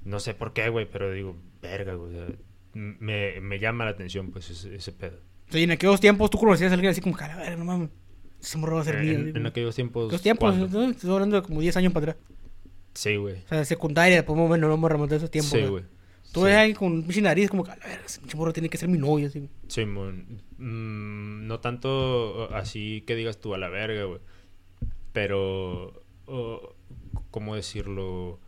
Speaker 3: No sé por qué, güey, pero digo, verga, güey. o sea, me, me llama la atención, pues, ese, ese pedo.
Speaker 1: En aquellos tiempos tú conocías a alguien así como, cara, a ver, no mames. Ese morro va a ser mío.
Speaker 3: En, en aquellos tiempos.
Speaker 1: aquellos tiempos. ¿no? estoy hablando de como 10 años para atrás.
Speaker 3: Sí, güey.
Speaker 1: O sea, secundaria, o menos no vamos a remontar esos tiempos.
Speaker 3: Sí, güey.
Speaker 1: Tú
Speaker 3: Sí.
Speaker 1: ves a alguien con pinche nariz como, que, a ver, ese morro tiene que ser mi novio, así.
Speaker 3: Simón, mm, no tanto así que digas tú a la verga, güey. Pero, uh, ¿cómo decirlo?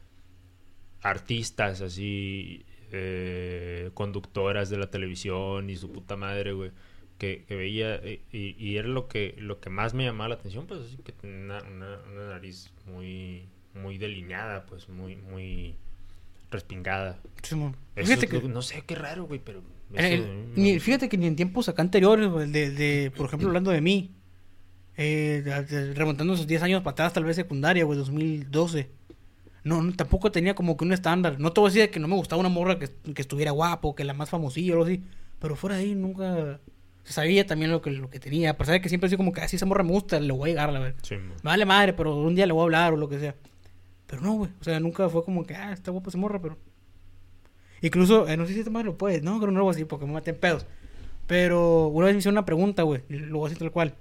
Speaker 3: Artistas así, eh, conductoras de la televisión y su puta madre, güey. Que, que veía eh, y, y era lo que lo que más me llamaba la atención, pues así que tenía una, una, una nariz muy muy delineada, pues muy muy respingada.
Speaker 1: Fíjate
Speaker 3: es
Speaker 1: que,
Speaker 3: lo- no sé qué raro, güey, pero
Speaker 1: eh,
Speaker 3: mm,
Speaker 1: ni- fíjate que ni en tiempos acá anteriores, güey, de, de, por ejemplo, hablando de mí, eh, remontando esos 10 años para atrás, tal vez secundaria, güey, 2012. No, no, tampoco tenía como que un estándar. No te voy a decir que no me gustaba una morra que, que estuviera guapo, que la más famosilla o algo así. Pero fuera de ahí nunca sabía también lo que, lo que tenía. A pesar de que siempre así como que así esa morra me gusta, le voy a llegar, la verdad.
Speaker 3: Simón.
Speaker 1: Me vale madre, pero un día le voy a hablar o lo que sea. Pero no, güey. O sea, nunca fue como que, ah, está guapa esa morra, pero. Incluso, eh, no sé si esta madre lo puede. No, creo que no lo voy a decir porque me maten pedos. Pero una vez me hicieron una pregunta, güey. Lo voy a decir tal cual.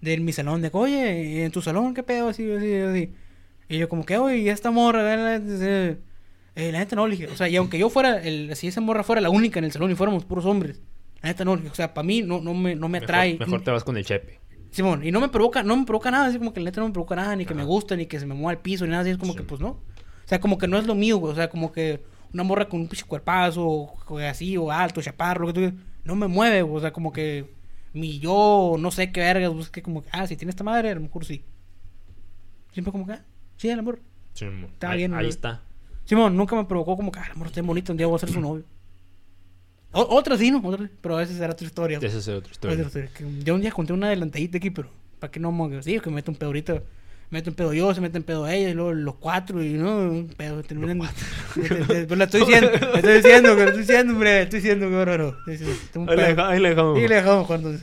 Speaker 1: De mi salón, de oye, ¿en tu salón qué pedo? Así, así, así. Y yo, como que, oye, ¿y esta morra? eh, eh, eh, la neta no, le dije. O sea, y aunque yo fuera, el, si esa morra fuera la única en el salón y fuéramos puros hombres. La neta no, o sea, para mí no, no me, no me
Speaker 3: Mejor-
Speaker 1: atrae.
Speaker 3: Mejor, te vas con el chepe.
Speaker 1: Simón, y no me provoca, no me provoca nada, así como que el neta no me provoca nada, ni que me gusta, ni que se me mueva el piso, ni nada así, es como
Speaker 3: Sí.
Speaker 1: que pues no. O sea, como que no es lo mío, güey, o sea, como que una morra con un pinche cuerpazo, o, así, o alto, chaparro, lo que tú no me mueve, güey, o sea, como que mi yo, no sé qué vergas, pues que como que, ah, si tiene esta madre, a lo mejor sí. Siempre como que, ah, sí, el amor.
Speaker 3: Simón.
Speaker 1: Está
Speaker 3: ahí,
Speaker 1: bien,
Speaker 3: ahí
Speaker 1: güey.
Speaker 3: está.
Speaker 1: Simón, nunca me provocó como que, ah, el amor está bonito, un día voy a ser su novio. O- otra sí, ¿no? Otra, pero a veces será otra historia.
Speaker 3: Esa es otra
Speaker 1: Otra
Speaker 3: historia.
Speaker 1: historia, que Yo un día conté una adelantadita aquí, pero ¿para qué no Sí, que me meto un pedo ahorita. Me meto un pedo yo, se mete un pedo ella, y luego los cuatro, y no, un pedo, terminan. Pero la estoy diciendo, la estoy diciendo, la estoy diciendo, hombre, estoy diciendo que bárbaro.
Speaker 3: Ahí
Speaker 1: le dejamos cuando.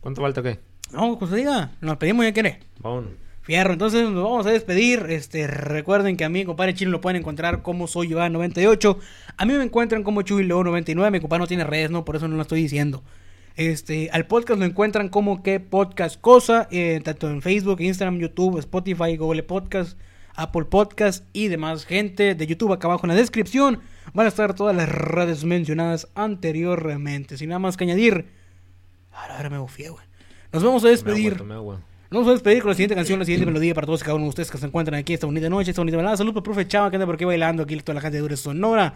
Speaker 3: ¿Cuánto falta qué?
Speaker 1: No, pues diga, nos pedimos ya quiere.
Speaker 3: Vámonos.
Speaker 1: Fierro, entonces nos vamos a despedir. Este, recuerden que a mí, compadre Chino, lo pueden encontrar como soy Iván 98. A mí me encuentran como Chuy León 99. Mi compadre no tiene redes, ¿no? Por eso no lo estoy diciendo. Este, al podcast lo encuentran como que podcast cosa, eh, tanto en Facebook, Instagram, YouTube, Spotify, Google Podcast, Apple Podcast y demás gente de YouTube acá abajo en la descripción. Van a estar todas las redes mencionadas anteriormente. Sin nada más que añadir. Ahora, ahora me bufié, güey. Nos vamos a despedir. Nos vamos a despedir con la siguiente canción, la siguiente melodía para todos y cada uno de ustedes que se encuentran aquí esta bonita noche, esta bonita velada. Salud para el profe Chava que anda por aquí bailando aquí toda la gente de Dure Sonora.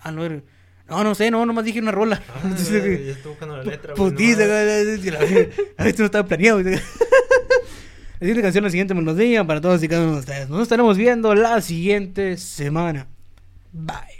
Speaker 1: Ah, no, era- no, no sé, no, nomás dije una rola.
Speaker 3: Ah, ya estoy buscando la letra, no
Speaker 1: güey, a esto no estaba planeado. La siguiente canción, la siguiente melodía para todos y cada uno de ustedes. Nos estaremos viendo la siguiente semana. Bye.